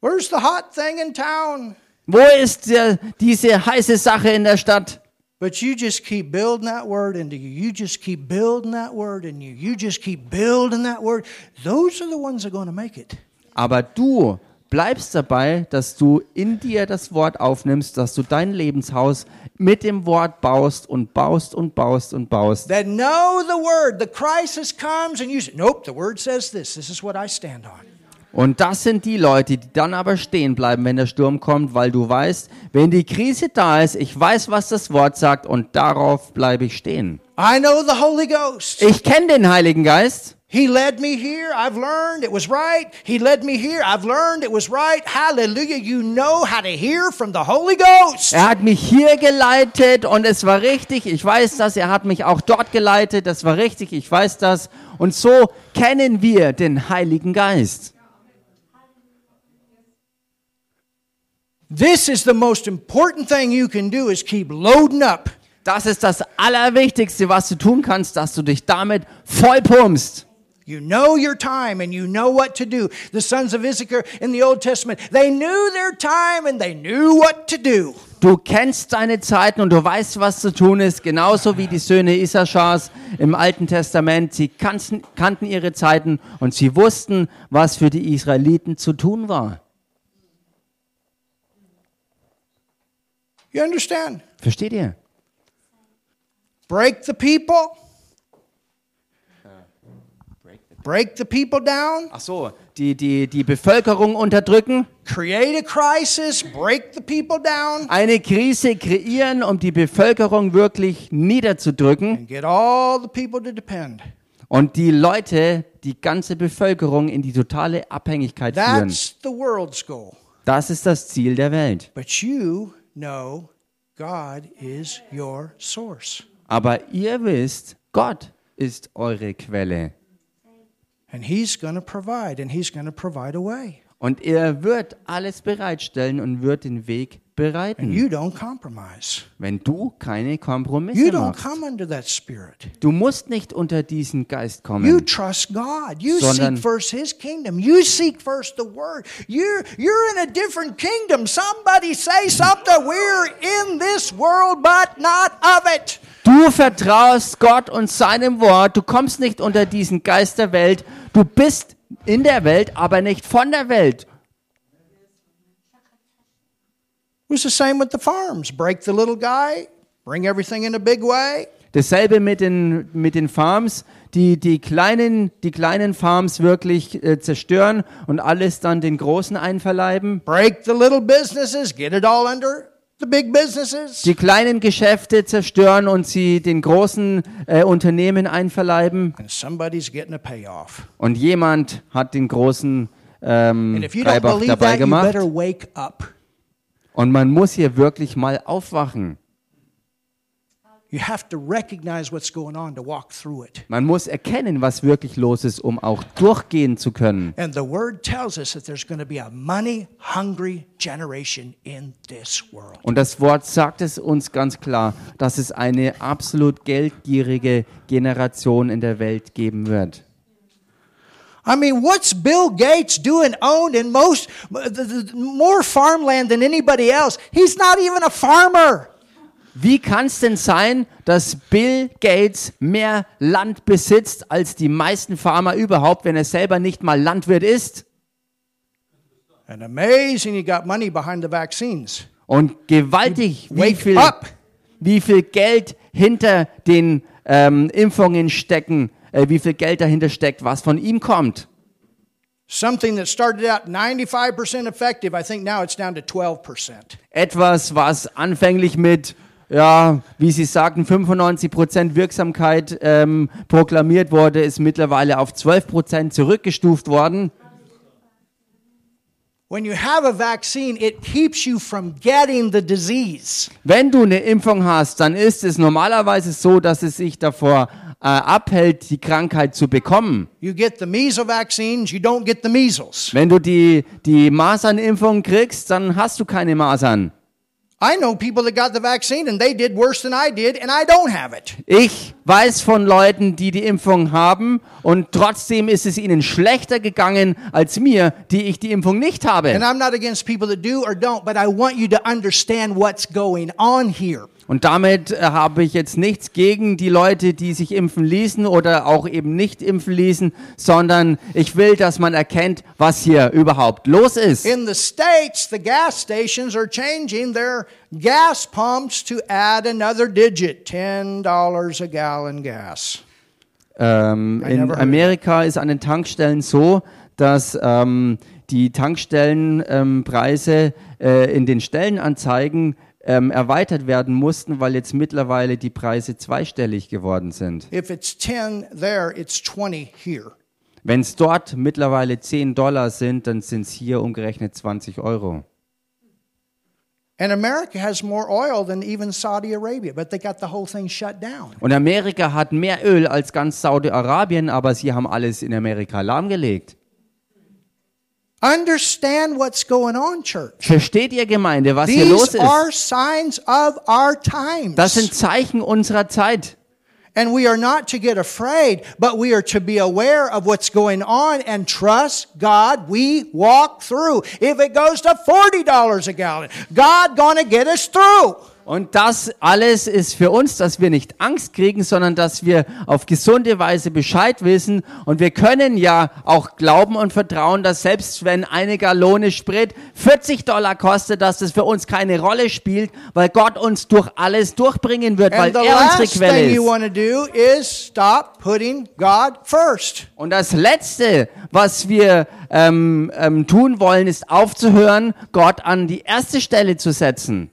Speaker 1: Where's the hot thing in town?
Speaker 2: Wo ist der, diese heiße Sache in der Stadt?
Speaker 1: But you just keep building that word into you. You just keep building that word in you. You just keep building that word. Those are the ones that are going to make it.
Speaker 2: Aber du bleibst dabei, dass du in dir das Wort aufnimmst, dass du dein Lebenshaus mit dem Wort baust und baust und baust und baust.
Speaker 1: That know the word. The crisis comes and you say, nope, the word says this. This is what I stand on.
Speaker 2: Und das sind die Leute, die dann aber stehen bleiben, wenn der Sturm kommt, weil du weißt, wenn die Krise da ist, ich weiß, was das Wort sagt und darauf bleibe ich stehen.
Speaker 1: I know the Holy Ghost.
Speaker 2: Ich kenne den Heiligen Geist.
Speaker 1: He led me here. I've learned it was right. He led me here. I've learned it was right. Hallelujah. You know how to hear from the Holy Ghost.
Speaker 2: Er hat mich hier geleitet und es war richtig. Ich weiß das. Er hat mich auch dort geleitet. Das war richtig. Ich weiß das. Und so kennen wir den Heiligen Geist.
Speaker 1: This is the most important thing you can do is keep loading up.
Speaker 2: Das ist das Allerwichtigste, was du tun kannst, dass du dich damit vollpumpst.
Speaker 1: You know your time and you know what to do. The sons of Issachar in the Old Testament, they knew their time and they knew what to do.
Speaker 2: Du kennst deine Zeiten und du weißt, was zu tun ist, genauso wie die Söhne Issachars im Alten Testament. Sie kannten, kannten ihre Zeiten und sie wussten, was für die Israeliten zu tun war.
Speaker 1: You understand?
Speaker 2: Versteht ihr?
Speaker 1: Break the people. Break the people down.
Speaker 2: Ach so, die, die, die Bevölkerung unterdrücken,
Speaker 1: Create a crisis. Break the people down.
Speaker 2: eine Krise kreieren, um die Bevölkerung wirklich niederzudrücken
Speaker 1: And get all the people to depend.
Speaker 2: und die Leute, die ganze Bevölkerung in die totale Abhängigkeit führen.
Speaker 1: That's the world's goal.
Speaker 2: Das ist das Ziel der Welt.
Speaker 1: But you know God is your source.
Speaker 2: Aber ihr wisst, Gott ist eure Quelle.
Speaker 1: And He's going to provide, and He's going to provide a way.
Speaker 2: Und er wird alles bereitstellen und wird den Weg bereiten.
Speaker 1: you don't compromise.
Speaker 2: Wenn du keine
Speaker 1: You
Speaker 2: Kompromisse
Speaker 1: don't
Speaker 2: machst.
Speaker 1: come under that spirit.
Speaker 2: Du musst nicht unter diesen Geist
Speaker 1: You
Speaker 2: kommen.
Speaker 1: trust God. You
Speaker 2: Sondern-
Speaker 1: seek first His kingdom. You seek first the Word. You're, you're in a different kingdom. Somebody say something. We're in this world, but not of it.
Speaker 2: Du vertraust Gott und seinem Wort. Du kommst nicht unter diesen Geist der Welt. Du bist in der Welt, aber nicht von der Welt.
Speaker 1: It was the same with the farms. Break the little guy, bring everything in a big way.
Speaker 2: Dasselbe mit den, mit den Farms, die die kleinen, die kleinen Farms wirklich äh, zerstören und alles dann den Großen einverleiben.
Speaker 1: Break the little businesses, get it all under.
Speaker 2: Die kleinen Geschäfte zerstören und sie den großen äh, Unternehmen einverleiben. Und jemand hat den großen ähm, Reibach dabei
Speaker 1: that,
Speaker 2: gemacht. Und man muss hier wirklich mal aufwachen.
Speaker 1: You have to recognize what's going on to walk through it.
Speaker 2: Man muss erkennen, was wirklich los ist, um auch durchgehen zu können.
Speaker 1: And the word tells us that there's going to be a money hungry generation in this world.
Speaker 2: Und das Wort sagt es uns ganz klar, dass es eine absolut geldgierige Generation in der Welt geben wird.
Speaker 1: I mean, what's Bill Gates doing owned in most more farmland than anybody else? He's not even a farmer.
Speaker 2: Wie kann es denn sein, dass Bill Gates mehr Land besitzt als die meisten Farmer überhaupt, wenn er selber nicht mal Landwirt ist?
Speaker 1: And amazing, he got money behind the vaccines.
Speaker 2: Und gewaltig, wie viel, wie viel Geld hinter den ähm, Impfungen stecken, äh, wie viel Geld dahinter steckt, was von ihm kommt.
Speaker 1: Something that started out 95% effective, I think now it's down to 12%.
Speaker 2: Etwas, was anfänglich mit, ja, wie Sie sagten, 95% Wirksamkeit ähm, proklamiert wurde, ist mittlerweile auf 12% zurückgestuft worden.
Speaker 1: When you have a vaccine, it keeps you from getting the disease.
Speaker 2: Wenn du eine Impfung hast, dann ist es normalerweise so, dass es sich davor äh, abhält, die Krankheit zu bekommen.
Speaker 1: You get the measles vaccines, you don't get the measles.
Speaker 2: Wenn du die, die Masernimpfung kriegst, dann hast du keine Masern. Ich weiß von Leuten, die die Impfung haben und trotzdem ist es ihnen schlechter gegangen als mir, die ich die Impfung nicht habe.
Speaker 1: And I'm not against people that do or don't, but I want you to understand what's going on here.
Speaker 2: Und damit äh, habe ich jetzt nichts gegen die Leute, die sich impfen ließen oder auch eben nicht impfen ließen, sondern ich will, dass man erkennt, was hier überhaupt los ist.
Speaker 1: In the States, the gas stations are changing their gas pumps to add another digit $10 a gallon gas.
Speaker 2: Ähm, in Amerika ist an den Tankstellen so, dass ähm, die Tankstellenpreise ähm, äh, in den Stellenanzeigen ähm, erweitert werden mussten, weil jetzt mittlerweile die Preise zweistellig geworden sind.
Speaker 1: If it's 10 there, it's 20 here.
Speaker 2: Wenn es dort mittlerweile 10 Dollar sind, dann sind es hier umgerechnet 20 Euro.
Speaker 1: And America has more oil than even Saudi Arabia, but they got the whole thing shut down.
Speaker 2: Und Amerika hat mehr Öl als ganz Saudi-Arabien, aber sie haben alles in Amerika lahmgelegt.
Speaker 1: Understand what's going on, church.
Speaker 2: Versteht ihr Gemeinde, was hier los
Speaker 1: These are signs of our times.
Speaker 2: Das sind Zeichen unserer Zeit.
Speaker 1: And we are not to get afraid, but we are to be aware of what's going on and trust God. We walk through. If it goes to $40 a gallon, God gonna get us through.
Speaker 2: Und das alles ist für uns, dass wir nicht Angst kriegen, sondern dass wir auf gesunde Weise Bescheid wissen. Und wir können ja auch glauben und vertrauen, dass selbst wenn eine Gallone Sprit 40 Dollar kostet, dass das für uns keine Rolle spielt, weil Gott uns durch alles durchbringen wird, weil er unsere Quelle
Speaker 1: thing you
Speaker 2: ist.
Speaker 1: want to do is stop putting God first.
Speaker 2: Und das Letzte, was wir ähm, ähm, tun wollen, ist aufzuhören, Gott an die erste Stelle zu setzen.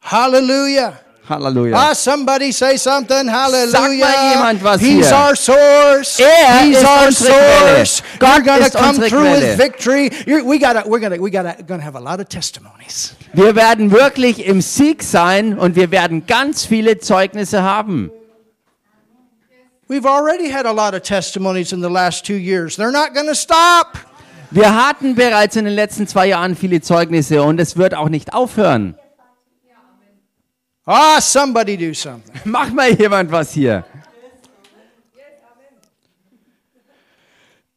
Speaker 1: Hallelujah.
Speaker 2: Halleluja.
Speaker 1: Ah, somebody say something. Hallelujah.
Speaker 2: Sag mal jemand was
Speaker 1: He's
Speaker 2: hier.
Speaker 1: our source.
Speaker 2: Er
Speaker 1: He's
Speaker 2: ist
Speaker 1: our
Speaker 2: unsere Quelle.
Speaker 1: source.
Speaker 2: Gott
Speaker 1: You're gonna
Speaker 2: ist
Speaker 1: come
Speaker 2: unsere
Speaker 1: through
Speaker 2: Quelle.
Speaker 1: with victory. You're, we gotta, we're gonna, we gotta, gonna have a lot of testimonies.
Speaker 2: Wir werden wirklich im Sieg sein und wir werden ganz viele Zeugnisse haben.
Speaker 1: We've already had a lot of testimonies in the last two years. They're not gonna stop.
Speaker 2: Wir hatten bereits in den letzten zwei Jahren viele Zeugnisse und es wird auch nicht aufhören.
Speaker 1: Ah, somebody do something.
Speaker 2: Mach mal jemand was hier.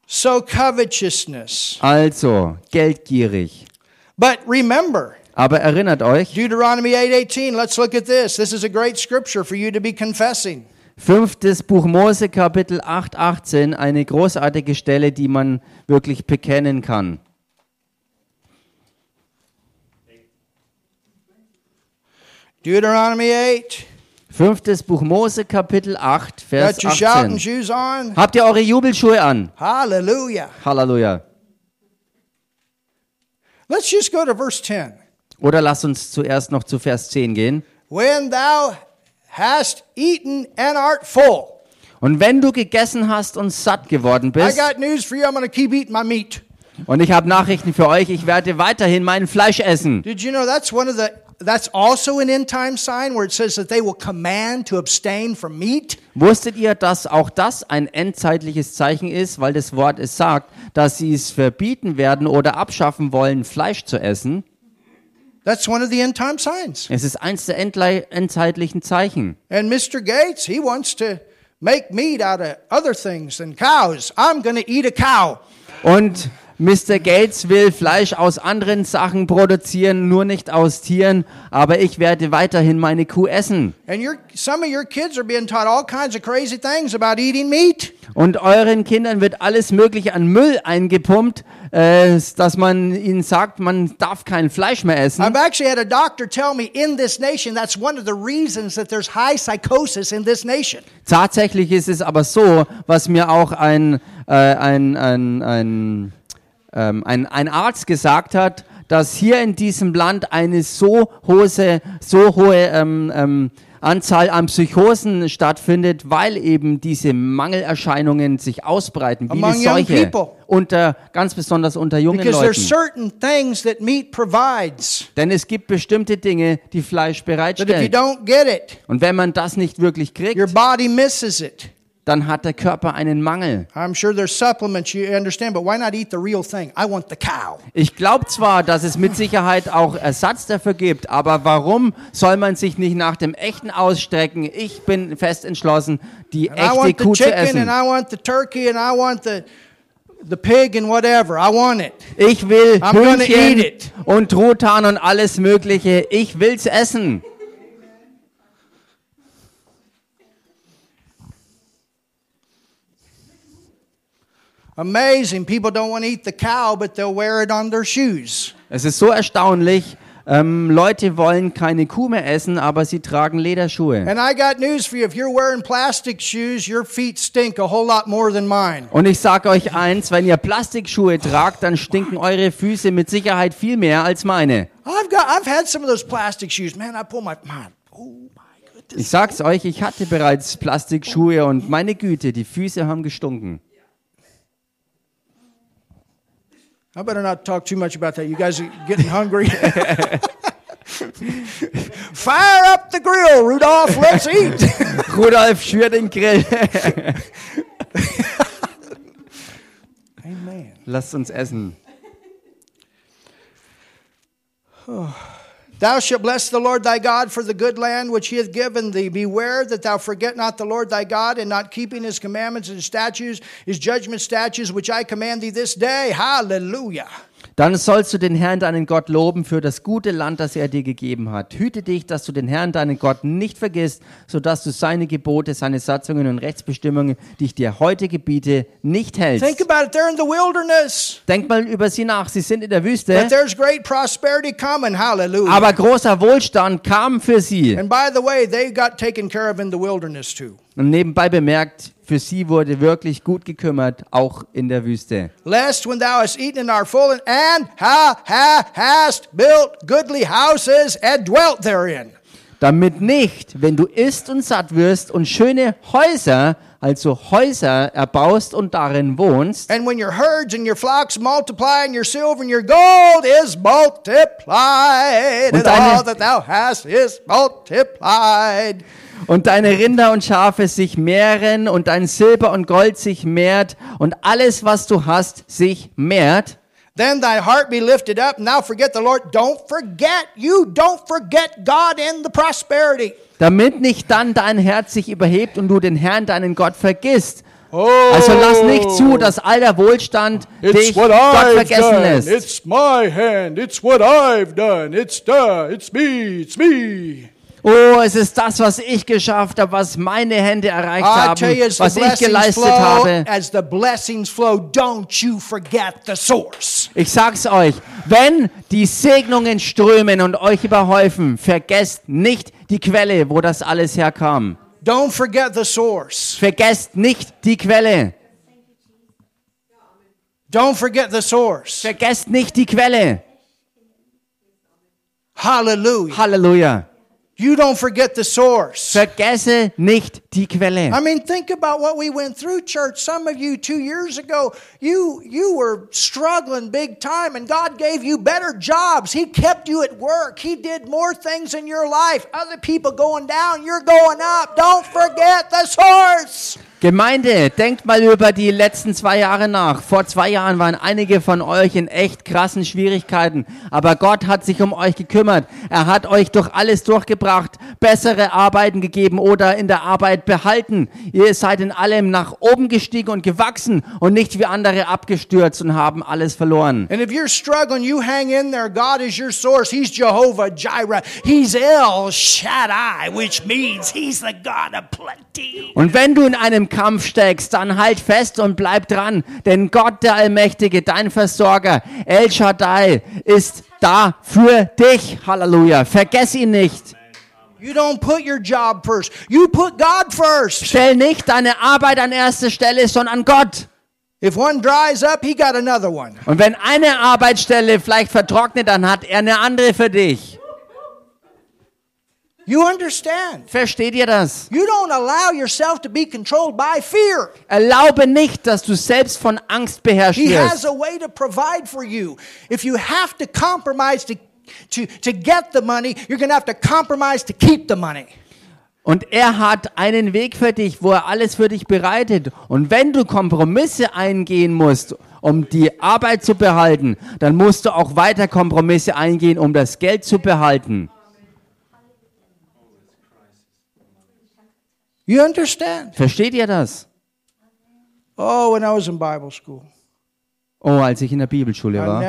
Speaker 1: So covetousness.
Speaker 2: Also, geldgierig.
Speaker 1: But remember,
Speaker 2: Aber erinnert euch,
Speaker 1: Deuteronomy 8:18. Let's look at this. This is a great scripture for you to be confessing.
Speaker 2: fünftes Buch Mose, Kapitel 8, 18, eine großartige Stelle, die man wirklich bekennen kann.
Speaker 1: Deuteronomy 8.
Speaker 2: Fünftes Buch Mose, Kapitel 8, Vers
Speaker 1: Got your shouting
Speaker 2: 18.
Speaker 1: shoes on?
Speaker 2: Habt ihr eure Jubelschuhe an?
Speaker 1: Hallelujah.
Speaker 2: Halleluja.
Speaker 1: Let's just go to verse 10.
Speaker 2: Oder lasst uns zuerst noch zu Vers 10 gehen.
Speaker 1: When thou hast eaten and art full.
Speaker 2: Und wenn du gegessen hast und satt geworden
Speaker 1: I
Speaker 2: bist,
Speaker 1: got news for you. I'm going to keep eating my meat.
Speaker 2: und ich habe Nachrichten für euch, ich werde weiterhin mein Fleisch essen.
Speaker 1: Did you know that's one of the that's also an end time sign where it says that they will command to abstain from meat?
Speaker 2: Wusstet ihr, dass auch das ein endzeitliches Zeichen ist, weil das Wort es sagt, dass sie es verbieten werden oder abschaffen wollen, Fleisch zu essen?
Speaker 1: That's one of the end time signs.
Speaker 2: Es ist eins der endzeitlichen Zeichen.
Speaker 1: And Mr. Gates, he wants to make meat out of other things than cows. I'm going to eat a cow.
Speaker 2: Und Mr. Gates will Fleisch aus anderen Sachen produzieren, nur nicht aus Tieren, aber ich werde weiterhin meine Kuh essen.
Speaker 1: And your some of your kids are being taught all kinds of crazy things about eating meat.
Speaker 2: Und euren Kindern wird alles Mögliche an Müll eingepumpt, äh, dass man ihnen sagt, man darf kein Fleisch mehr essen.
Speaker 1: I've actually had a doctor tell me in this nation that's one of the reasons that there's high psychosis in this nation.
Speaker 2: Tatsächlich ist es aber so, was mir auch ein, äh, ein, ein, ein ähm, ein, ein Arzt gesagt hat, dass hier in diesem Land eine so hohe, so hohe ähm, ähm, Anzahl an Psychosen stattfindet, weil eben diese Mangelerscheinungen sich ausbreiten, wie
Speaker 1: Among
Speaker 2: die
Speaker 1: young
Speaker 2: Seuche,
Speaker 1: people.
Speaker 2: unter, ganz besonders unter jungen
Speaker 1: Because
Speaker 2: Leuten.
Speaker 1: certain things that meat provides
Speaker 2: Denn es gibt bestimmte Dinge, die Fleisch
Speaker 1: that if you
Speaker 2: bereitstellt.
Speaker 1: don't get it,
Speaker 2: Und wenn man das nicht wirklich kriegt, dann hat der Körper einen Mangel.
Speaker 1: I'm sure there's supplements you understand, but why not eat the real thing? I want the cow.
Speaker 2: Ich glaube zwar, dass es mit Sicherheit auch Ersatz dafür gibt, aber warum soll man sich nicht nach dem Echten ausstrecken? Ich bin fest entschlossen, die
Speaker 1: And
Speaker 2: echte Kuh zu essen.
Speaker 1: the pig and whatever. I want it.
Speaker 2: Ich will
Speaker 1: I'm gonna eat
Speaker 2: Hühnchen
Speaker 1: it.
Speaker 2: und Truthahn und alles Mögliche. Ich will's essen.
Speaker 1: Amazing. People don't want to eat the cow, but they'll wear it on their shoes.
Speaker 2: Es ist so erstaunlich. Ähm, Leute wollen keine Kuh mehr essen, aber sie tragen Lederschuhe.
Speaker 1: And I got news for you. If you're wearing plastic shoes, your feet stink a whole lot more than mine.
Speaker 2: Und ich sage euch eins, wenn ihr Plastikschuhe tragt, dann stinken eure Füße mit Sicherheit viel mehr als meine.
Speaker 1: I've got I've had some of those plastic shoes. Man, I pull my man. Oh my goodness.
Speaker 2: Ich sag's euch, ich hatte bereits Plastikschuhe und meine Güte, die Füße haben gestunken.
Speaker 1: I better not talk too much about that. You guys are getting hungry. Fire up the grill, Rudolph. Let's eat.
Speaker 2: Rudolf, schür den Grill.
Speaker 1: Amen.
Speaker 2: Lasst uns essen. Oh.
Speaker 1: Thou shalt bless the Lord thy God for the good land which he hath given thee. Beware that thou forget not the Lord thy God in not keeping his commandments and statutes, his judgment statutes, which I command thee this day. Hallelujah.
Speaker 2: Dann sollst du den Herrn, deinen Gott, loben für das gute Land, das er dir gegeben hat. Hüte dich, dass du den Herrn, deinen Gott, nicht vergisst, sodass du seine Gebote, seine Satzungen und Rechtsbestimmungen, die ich dir heute gebiete, nicht
Speaker 1: Think
Speaker 2: hältst.
Speaker 1: about it. They're in the wilderness,
Speaker 2: Denk mal über sie nach. Sie sind in der
Speaker 1: but
Speaker 2: Wüste,
Speaker 1: there's great prosperity coming. Hallelujah.
Speaker 2: aber großer Wohlstand kam für sie.
Speaker 1: And by the way, they got taken care of in the wilderness too.
Speaker 2: Und nebenbei bemerkt, für sie wurde wirklich gut gekümmert, auch in der Wüste.
Speaker 1: Lest when thou hast eaten and art full, and ha, ha, hast built goodly houses and dwelt therein.
Speaker 2: Damit nicht, wenn du isst und satt wirst und schöne Häuser, also Häuser erbaust und darin wohnst,
Speaker 1: And when your herds and your flocks multiply, and your silver and your gold is multiplied, and all that thou hast is multiplied.
Speaker 2: Und deine Rinder und Schafe sich mehren und dein Silber und Gold sich mehrt und alles, was du hast, sich mehrt,
Speaker 1: Then thy heart be lifted up, and thou forget the Lord. Don't forget, you don't forget God in the prosperity.
Speaker 2: damit nicht dann dein Herz sich überhebt und du den Herrn, deinen Gott, vergisst.
Speaker 1: Oh,
Speaker 2: Also lass nicht zu, dass all der Wohlstand dich Gott vergessen lässt.
Speaker 1: It's my hand. It's what I've done. It's the. It's me. It's me.
Speaker 2: Oh, es ist das, was ich geschafft habe, was meine Hände erreicht
Speaker 1: you,
Speaker 2: haben,
Speaker 1: the
Speaker 2: was ich geleistet
Speaker 1: flow,
Speaker 2: habe.
Speaker 1: flow, don't you forget the source.
Speaker 2: Ich sag's euch, wenn die Segnungen strömen und euch überhäufen, vergesst nicht die Quelle, wo das alles herkam.
Speaker 1: Don't forget the source.
Speaker 2: Vergesst nicht die Quelle.
Speaker 1: Don't forget the source.
Speaker 2: Vergesst nicht die Quelle.
Speaker 1: Hallelujah.
Speaker 2: Halleluja.
Speaker 1: You don't forget the source.
Speaker 2: Vergesse nicht die Quelle.
Speaker 1: I mean, think about what we went through, church. Some of you two years ago, you you were struggling big time, and God gave you better jobs. He kept you at work. He did more things in your life. Other people going down, you're going up. Don't forget the source.
Speaker 2: Gemeinde, denkt mal über die letzten zwei Jahre nach. Vor zwei Jahren waren einige von euch in echt krassen Schwierigkeiten, aber Gott hat sich um euch gekümmert. Er hat euch durch alles durchgebracht, bessere Arbeiten gegeben oder in der Arbeit behalten. Ihr seid in allem nach oben gestiegen und gewachsen und nicht wie andere abgestürzt und haben alles verloren.
Speaker 1: And if you're struggling, you hang in there. God is your source. He's Jehovah Jireh. He's El Shaddai, which means He's the God of plenty.
Speaker 2: Und wenn du in einem Kampf steckst, dann halt fest und bleib dran, denn Gott der Allmächtige, dein Versorger, El Shaddai, ist da für dich. Halleluja. Vergess ihn nicht.
Speaker 1: You don't put your job first. You put God first.
Speaker 2: Stell nicht deine Arbeit an erste Stelle, sondern Gott.
Speaker 1: If one dries up, he got another one.
Speaker 2: Und wenn eine Arbeitsstelle vielleicht vertrocknet, dann hat er eine andere für dich.
Speaker 1: You understand?
Speaker 2: Versteht ihr das?
Speaker 1: You don't allow yourself to be controlled by fear.
Speaker 2: Erlaube nicht, dass du selbst von Angst beherrscht
Speaker 1: He has a way to provide for you. If you have to compromise to, to, to get the money, you're going to have to compromise to keep the money.
Speaker 2: Und er hat einen Weg für dich, wo er alles für dich bereitet. Und wenn du Kompromisse eingehen musst, um die Arbeit zu behalten, dann musst du auch weiter Kompromisse eingehen, um das Geld zu behalten.
Speaker 1: You understand?
Speaker 2: Versteht ihr das?
Speaker 1: Oh, when I was in Bible school,
Speaker 2: Oh, als ich in der Bibelschule war.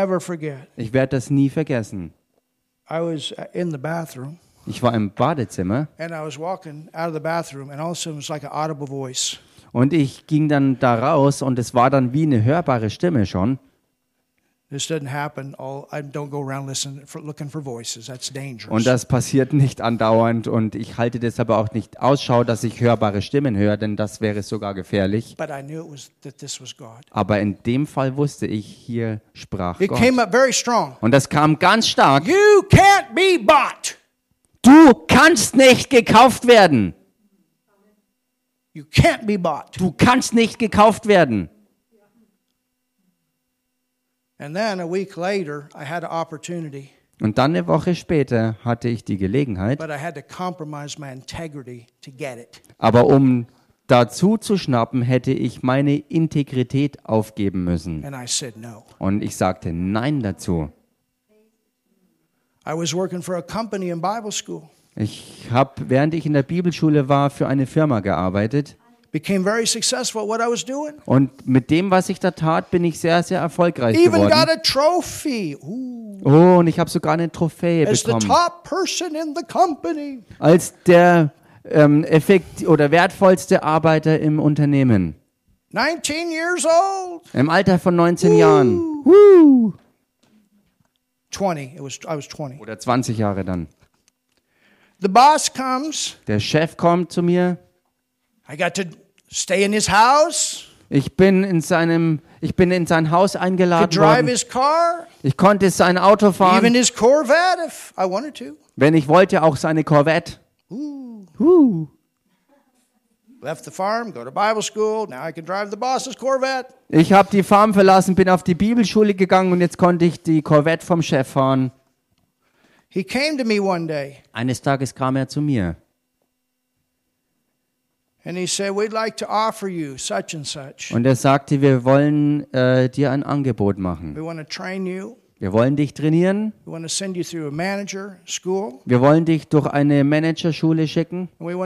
Speaker 2: Ich werde das nie vergessen. Ich war im Badezimmer
Speaker 1: and I was walking out of the bathroom, and all of a sudden it was like an audible voice.
Speaker 2: und ich ging dann da raus und es war dann wie eine hörbare Stimme schon.
Speaker 1: This doesn't happen. All I don't go around listening for, looking for voices. That's dangerous.
Speaker 2: Und das passiert nicht andauernd und ich halte deshalb auch nicht Ausschau, dass ich hörbare Stimmen höre, denn das wäre sogar gefährlich.
Speaker 1: but I knew it was that this was God.
Speaker 2: Aber in dem Fall wusste ich, hier sprach
Speaker 1: It
Speaker 2: Gott.
Speaker 1: came up very strong.
Speaker 2: Und das kam ganz stark.
Speaker 1: You can't be bought.
Speaker 2: Du kannst nicht gekauft werden.
Speaker 1: You can't be bought.
Speaker 2: Du kannst nicht gekauft werden.
Speaker 1: And then a week later, I had an opportunity,
Speaker 2: Und dann eine Woche später hatte ich die Gelegenheit,
Speaker 1: but I had to compromise my integrity to get it.
Speaker 2: aber um dazu zu schnappen, hätte ich meine Integrität aufgeben müssen.
Speaker 1: And I said no.
Speaker 2: Und ich sagte Nein dazu.
Speaker 1: I was working for a company in Bible school.
Speaker 2: Ich habe, während ich in der Bibelschule war, für eine Firma gearbeitet.
Speaker 1: Became very successful at what I was doing.
Speaker 2: Und mit dem, was ich da tat, bin ich sehr, sehr erfolgreich
Speaker 1: Even got
Speaker 2: geworden.
Speaker 1: a trophy. Ooh.
Speaker 2: Oh, und ich habe sogar eine Trophäe
Speaker 1: As the
Speaker 2: bekommen.
Speaker 1: top person in the company.
Speaker 2: Als der ähm, effekt oder wertvollste Arbeiter im Unternehmen.
Speaker 1: 19 years old.
Speaker 2: Im Alter von 19 Jahren. Woo.
Speaker 1: 20. It was I was 20.
Speaker 2: Oder 20 Jahre dann.
Speaker 1: The boss comes.
Speaker 2: Der Chef kommt zu mir.
Speaker 1: I got to stay in his house.
Speaker 2: Ich bin in seinem, ich bin in sein Haus
Speaker 1: Could
Speaker 2: eingeladen
Speaker 1: drive
Speaker 2: worden.
Speaker 1: his car,
Speaker 2: Ich konnte sein Auto
Speaker 1: even
Speaker 2: fahren,
Speaker 1: his Corvette if I wanted to.
Speaker 2: wenn ich wollte, auch seine Corvette.
Speaker 1: Ooh.
Speaker 2: Huh.
Speaker 1: Left the farm, go to Bible school. Now I can drive the boss's Corvette.
Speaker 2: Ich habe die Farm verlassen, bin auf die Bibelschule gegangen und jetzt konnte ich die Corvette vom Chef fahren.
Speaker 1: He came to me one day
Speaker 2: Eines Tages kam er zu mir
Speaker 1: and he said, We'd like to offer you such and such.
Speaker 2: Und er sagte, wir wollen äh, dir ein Angebot machen.
Speaker 1: We want to train you.
Speaker 2: Wir wollen dich trainieren.
Speaker 1: We want to send you through a manager school.
Speaker 2: Wir wollen dich durch eine Managerschule schicken und wir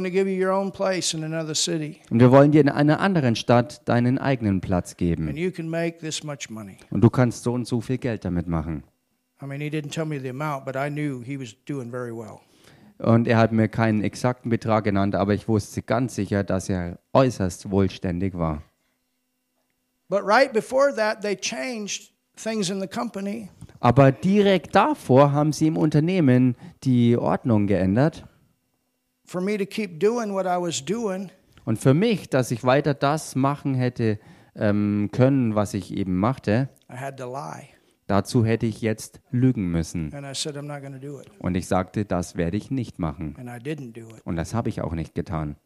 Speaker 2: wollen dir in einer anderen Stadt deinen eigenen Platz geben.
Speaker 1: you can make this much money.
Speaker 2: Und du kannst so und so viel Geld damit machen.
Speaker 1: I mean, he didn't tell me the amount, but I knew he was doing very well.
Speaker 2: Und er hat mir keinen exakten Betrag genannt, aber ich wusste ganz sicher, dass er äußerst wohlständig war.
Speaker 1: But right before that, they changed things in the company.
Speaker 2: Aber direkt davor haben sie im Unternehmen die Ordnung geändert.
Speaker 1: For me to keep doing what I was doing,
Speaker 2: Und für mich, dass ich weiter das machen hätte ähm, können, was ich eben machte, Dazu hätte ich jetzt lügen müssen. Und ich sagte, das werde ich nicht machen. Und das habe ich auch nicht getan.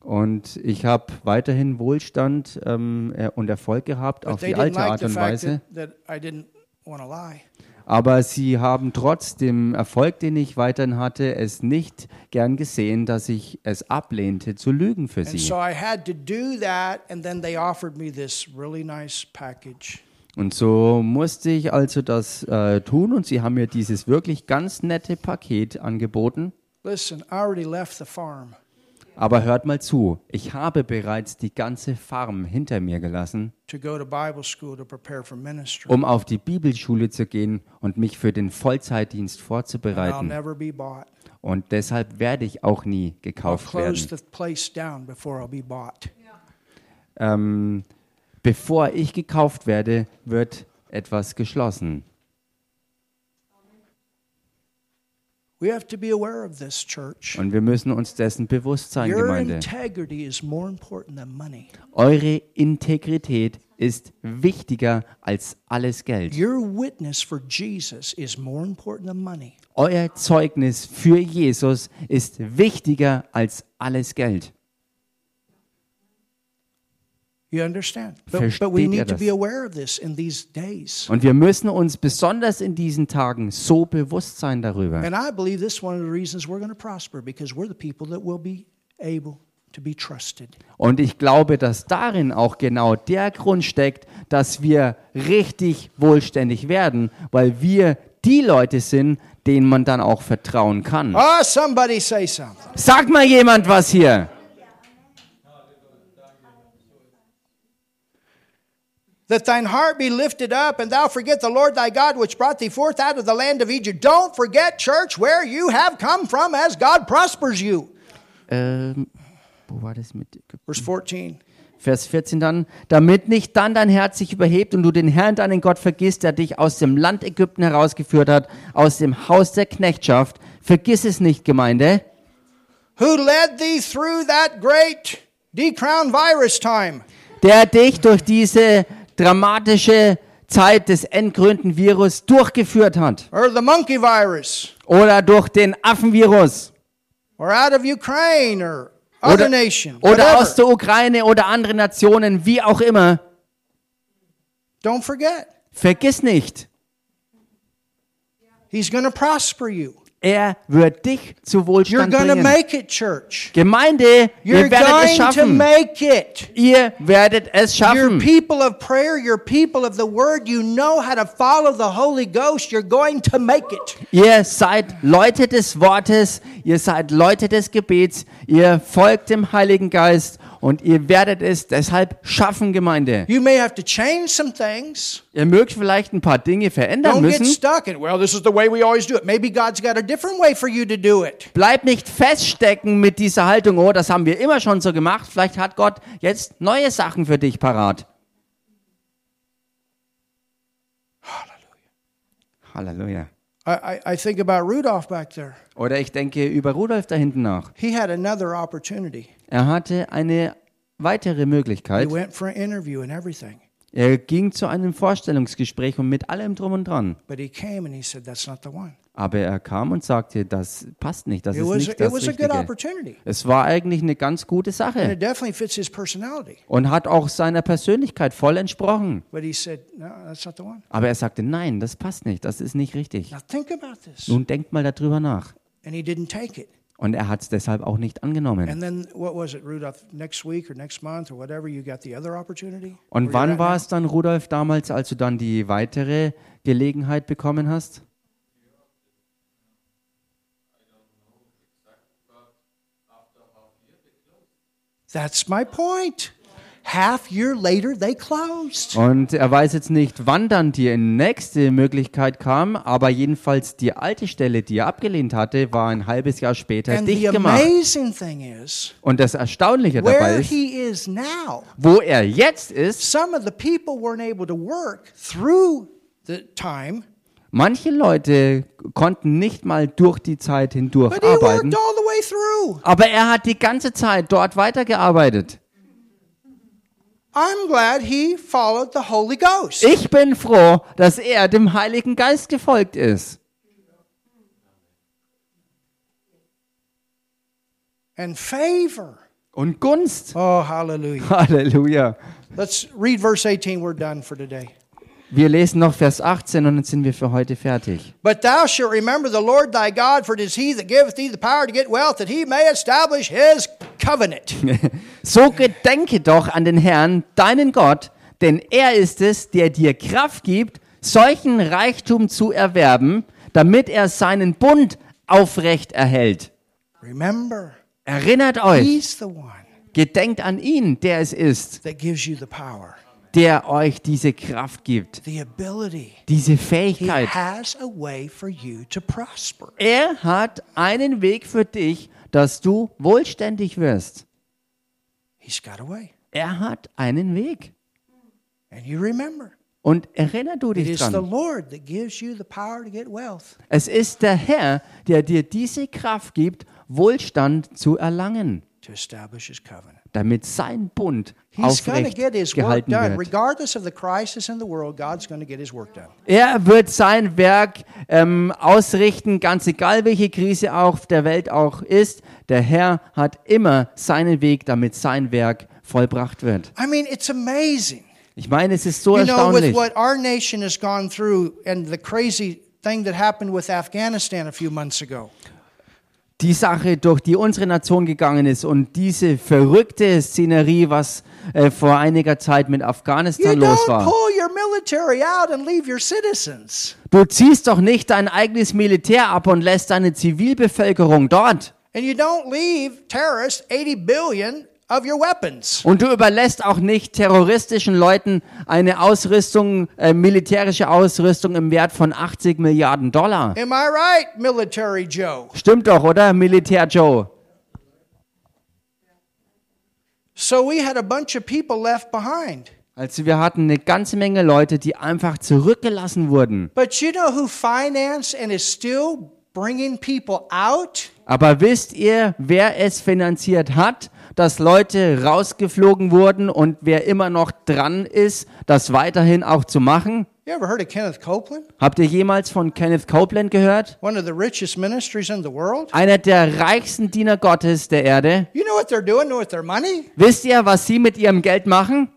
Speaker 2: Und ich habe weiterhin Wohlstand ähm, äh, und Erfolg gehabt auf die alte Art und Weise. Aber sie haben trotz dem Erfolg, den ich weiterhin hatte, es nicht gern gesehen, dass ich es ablehnte, zu lügen für sie.
Speaker 1: so I had to do that, and then they offered me this really nice package.
Speaker 2: Und so musste ich also das äh, tun und sie haben mir dieses wirklich ganz nette Paket angeboten.
Speaker 1: Listen, I already left the farm.
Speaker 2: Aber hört mal zu, ich habe bereits die ganze Farm hinter mir gelassen, um auf die Bibelschule zu gehen und mich für den Vollzeitdienst vorzubereiten. Und deshalb werde ich auch nie gekauft werden. Ähm, bevor ich gekauft werde, wird etwas geschlossen.
Speaker 1: We have to be aware of this, church.
Speaker 2: Und wir müssen uns dessen bewusst sein,
Speaker 1: Your
Speaker 2: Gemeinde.
Speaker 1: integrity is more important than money.
Speaker 2: Eure Integrität ist wichtiger als alles Geld.
Speaker 1: Your witness for Jesus is more important than money.
Speaker 2: Euer Zeugnis für Jesus ist wichtiger als alles Geld.
Speaker 1: You understand? But, but we need to be aware of this in these days.
Speaker 2: Und wir müssen uns besonders in diesen Tagen so bewusst sein darüber.
Speaker 1: And I believe this is one of the reasons we're going to prosper because we're the people that will be able to be trusted.
Speaker 2: Und ich glaube, dass darin auch genau der Grund steckt, dass wir richtig wohlständig werden, weil wir die Leute sind, denen man dann auch vertrauen kann.
Speaker 1: Oh, somebody say something.
Speaker 2: Sag mal jemand was hier.
Speaker 1: That thine heart be lifted up, and thou forget the Lord thy God, which brought thee forth out of the land of Egypt. Don't forget, church, where you have come from as God prospers you.
Speaker 2: Ähm, wo war das mit
Speaker 1: Verse 14.
Speaker 2: Vers 14 dann, damit nicht dann dein Herz sich überhebt und du den Herrn, deinen Gott, vergisst, der dich aus dem Land Ägypten herausgeführt hat, aus dem Haus der Knechtschaft. Vergiss es nicht, Gemeinde.
Speaker 1: Who led thee through that great decrown virus time?
Speaker 2: Der dich durch diese dramatische Zeit des endgründen Virus durchgeführt hat.
Speaker 1: Or the monkey virus?
Speaker 2: Oder durch den Affenvirus.
Speaker 1: Or out of Ukraine
Speaker 2: Oder,
Speaker 1: nation?
Speaker 2: oder aus der Ukraine oder andere Nationen, wie auch immer.
Speaker 1: Don't forget.
Speaker 2: Vergiss nicht,
Speaker 1: He's going to prosper you.
Speaker 2: Er wird dich zu
Speaker 1: You're
Speaker 2: Wohlstand
Speaker 1: to
Speaker 2: bringen.
Speaker 1: make it, church.
Speaker 2: Gemeinde,
Speaker 1: You're
Speaker 2: ihr werdet es schaffen.
Speaker 1: make it.
Speaker 2: Ihr werdet es
Speaker 1: You're
Speaker 2: schaffen.
Speaker 1: people of prayer, you're people of the word, you know how to follow the Holy Ghost, you're going to make it.
Speaker 2: Ihr seid Leute des Wortes, ihr seid Leute des Gebets, ihr folgt dem Heiligen Geist und ihr werdet es deshalb schaffen, Gemeinde.
Speaker 1: You may have to change some things.
Speaker 2: Ihr mögt vielleicht ein paar Dinge verändern
Speaker 1: Don't get
Speaker 2: müssen.
Speaker 1: stuck in, well, this is the way we always do it. Maybe God's got a different way for you to do it.
Speaker 2: Bleibt nicht feststecken mit dieser Haltung, oh, das haben wir immer schon so gemacht. Vielleicht hat Gott jetzt neue Sachen für dich parat. Halleluja.
Speaker 1: I, I think about Rudolph back there.
Speaker 2: Oder ich denke über Rudolf da hinten nach.
Speaker 1: He had another opportunity.
Speaker 2: Er hatte eine weitere
Speaker 1: He
Speaker 2: Möglichkeit.
Speaker 1: went for an interview and everything.
Speaker 2: Er ging zu einem Vorstellungsgespräch und mit allem drum und dran.
Speaker 1: Said.
Speaker 2: Aber er kam und sagte, das passt nicht, das
Speaker 1: It
Speaker 2: ist
Speaker 1: was,
Speaker 2: nicht das Richtige. Es war eigentlich eine ganz gute Sache und hat auch seiner Persönlichkeit voll entsprochen.
Speaker 1: Said, No.
Speaker 2: Aber er sagte, nein, das passt nicht, das ist nicht richtig. Nun denkt mal darüber nach.
Speaker 1: And he didn't take it.
Speaker 2: Und er hat es deshalb auch nicht angenommen.
Speaker 1: And then what was it, Rudolph? Next week or next month or whatever, you got the other opportunity?
Speaker 2: Und wann war es dann, Rudolf, damals, als du dann die weitere Gelegenheit bekommen hast?
Speaker 1: That's my point. Half year later, they closed.
Speaker 2: Und er weiß jetzt nicht, wann dann die nächste Möglichkeit kam, aber jedenfalls die alte Stelle, die er abgelehnt hatte, war ein halbes Jahr später
Speaker 1: And the
Speaker 2: dicht gemacht.
Speaker 1: amazing thing is,
Speaker 2: Und das Erstaunliche dabei
Speaker 1: where
Speaker 2: ist,
Speaker 1: he is now,
Speaker 2: wo er jetzt ist,
Speaker 1: some of the people weren't able to work through the time,
Speaker 2: manche Leute konnten nicht mal durch die Zeit hindurch arbeiten, aber er hat die ganze Zeit dort weitergearbeitet.
Speaker 1: I'm glad he followed the Holy Ghost.
Speaker 2: Ich bin froh, dass er dem Heiligen Geist gefolgt ist.
Speaker 1: And favor.
Speaker 2: Und Gunst.
Speaker 1: Oh, hallelujah.
Speaker 2: Halleluja.
Speaker 1: Let's read verse 18. We're done for today.
Speaker 2: Wir lesen noch Vers 18 und dann sind wir für heute fertig.
Speaker 1: But thou shalt remember the Lord thy God, for it is he that giveth thee the power to get wealth, that he may establish his covenant.
Speaker 2: So gedenke doch an den Herrn, deinen Gott, denn er ist es, der dir Kraft gibt, solchen Reichtum zu erwerben, damit er seinen Bund aufrecht erhält.
Speaker 1: Remember,
Speaker 2: Erinnert euch, gedenkt an ihn, der es ist,
Speaker 1: that gives you the power,
Speaker 2: der euch diese Kraft gibt, diese Fähigkeit. Er hat einen Weg für dich, dass du wohlständig wirst.
Speaker 1: He's got a way.
Speaker 2: Er hat einen Weg.
Speaker 1: And you remember,
Speaker 2: Und erinnere du dich dran.
Speaker 1: Lord that gives you the power to get wealth.
Speaker 2: Es ist der Herr, der dir diese Kraft gibt, Wohlstand zu erlangen, damit sein Bund aufrecht
Speaker 1: get his work
Speaker 2: gehalten
Speaker 1: done.
Speaker 2: wird.
Speaker 1: Regardless of the crisis in the world, God's going to get his work done.
Speaker 2: Er wird sein Werk ähm, ausrichten, ganz egal welche Krise auf der Welt auch ist. Der Herr hat immer seinen Weg, damit sein Werk vollbracht wird.
Speaker 1: I mean, it's amazing.
Speaker 2: Ich meine, es ist so
Speaker 1: you know, with
Speaker 2: erstaunlich.
Speaker 1: what our nation has gone through and the crazy thing that happened with Afghanistan a few months ago.
Speaker 2: Die Sache, durch die unsere Nation gegangen ist und diese verrückte Szenerie, was äh, vor einiger Zeit mit
Speaker 1: You
Speaker 2: Afghanistan los
Speaker 1: don't
Speaker 2: war.
Speaker 1: pull your military out and leave your citizens.
Speaker 2: Du ziehst doch nicht dein eigenes Militär ab und lässt deine Zivilbevölkerung dort.
Speaker 1: And you don't leave terrorists 80 billion.
Speaker 2: Und du überlässt auch nicht terroristischen Leuten eine Ausrüstung, äh, militärische Ausrüstung im Wert von 80 Milliarden Dollar.
Speaker 1: Am I right, Military Joe?
Speaker 2: Stimmt doch, oder? Militär Joe.
Speaker 1: So we had a bunch of people left behind.
Speaker 2: Also wir hatten eine ganze Menge Leute, die einfach zurückgelassen wurden.
Speaker 1: But you know who financed and is still bringing people out?
Speaker 2: Aber wisst ihr, wer es finanziert hat, dass Leute rausgeflogen wurden und wer immer noch dran ist, das weiterhin auch zu machen?
Speaker 1: You ever heard of Kenneth Copeland?
Speaker 2: Habt ihr jemals von Kenneth Copeland gehört?
Speaker 1: One of the richest ministries in the world?
Speaker 2: Einer der reichsten Diener Gottes der Erde.
Speaker 1: You know what they're doing with their money?
Speaker 2: Wisst ihr, was sie mit ihrem Geld machen?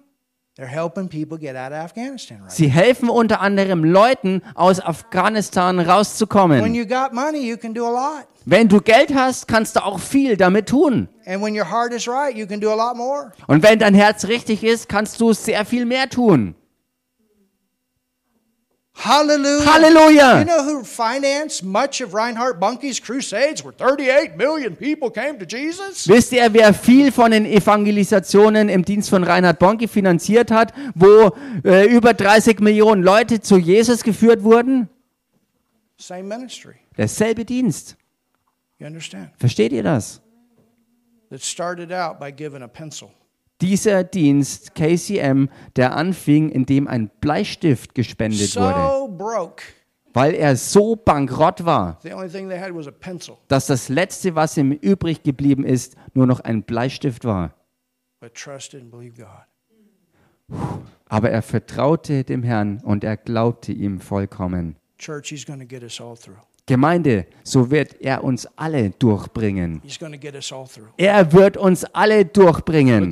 Speaker 2: Sie helfen unter anderem Leuten aus Afghanistan
Speaker 1: When
Speaker 2: rauszukommen.
Speaker 1: you got money, you can do a lot.
Speaker 2: Wenn du Geld hast, kannst du auch viel damit tun.
Speaker 1: And when your heart is right, you can do a lot more.
Speaker 2: Und wenn dein Herz richtig ist, kannst du sehr viel mehr tun.
Speaker 1: Hallelujah. You
Speaker 2: Halleluja!
Speaker 1: know who financed much of Reinhard Bunke's crusades where 38 million people came to Jesus?
Speaker 2: Wisst ihr, wer viel von den Evangelisationen im Dienst von Reinhard Bonke finanziert hat, wo äh, über 30 Millionen Leute zu Jesus geführt wurden?
Speaker 1: Same ministry.
Speaker 2: Derselbe Dienst.
Speaker 1: You understand?
Speaker 2: Versteht ihr das?
Speaker 1: That started out by giving a pencil.
Speaker 2: Dieser Dienst, KCM, der anfing, indem ein Bleistift gespendet wurde,
Speaker 1: broke.
Speaker 2: weil er so bankrott war, dass das Letzte, was ihm übrig geblieben ist, nur noch ein Bleistift war.
Speaker 1: But trusted and believed God.
Speaker 2: Aber er vertraute dem Herrn und er glaubte ihm vollkommen.
Speaker 1: Church, He's going to get us all through.
Speaker 2: Gemeinde, so wird er uns alle durchbringen. Er wird uns alle durchbringen.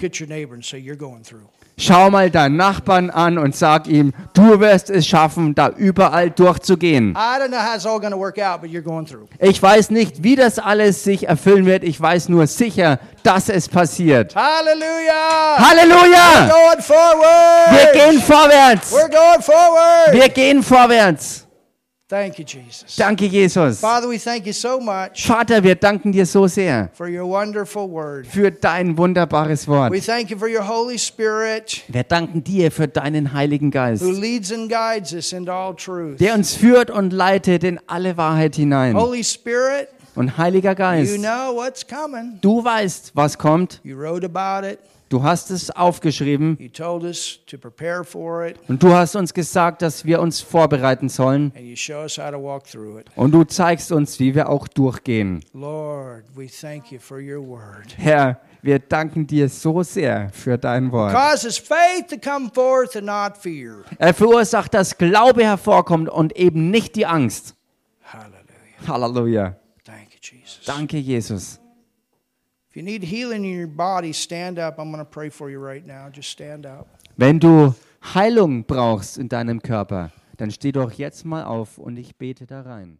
Speaker 2: Schau mal deinen Nachbarn an und sag ihm, du wirst es schaffen, da überall durchzugehen. Ich weiß nicht, wie das alles sich erfüllen wird. Ich weiß nur sicher, dass es passiert. Halleluja!
Speaker 1: Forward!
Speaker 2: Wir gehen vorwärts.
Speaker 1: We're going forward!
Speaker 2: Wir gehen vorwärts.
Speaker 1: Thank you, Jesus.
Speaker 2: Danke, Jesus.
Speaker 1: Father, we thank you so much
Speaker 2: Vater, wir danken dir so sehr
Speaker 1: for your wonderful word.
Speaker 2: für dein wunderbares Wort.
Speaker 1: We thank you for your Holy Spirit
Speaker 2: Wir danken dir für deinen Heiligen Geist,
Speaker 1: who leads and guides us into all truth.
Speaker 2: der uns führt und leitet in alle Wahrheit hinein.
Speaker 1: Holy Spirit,
Speaker 2: Und Heiliger
Speaker 1: you
Speaker 2: Geist,
Speaker 1: know what's coming.
Speaker 2: du weißt, was kommt.
Speaker 1: You wrote about it.
Speaker 2: Du hast es aufgeschrieben und du hast uns gesagt, dass wir uns vorbereiten sollen. Und du zeigst uns, wie wir auch durchgehen. Herr, wir danken dir so sehr für dein Wort. Er verursacht, dass Glaube hervorkommt und eben nicht die Angst. Halleluja. Danke, Jesus.
Speaker 1: You need healing in your body, stand up. I'm going to pray for you right now. Just stand up.
Speaker 2: Wenn du Heilung brauchst in deinem Körper, dann steh doch jetzt mal auf und ich bete da rein.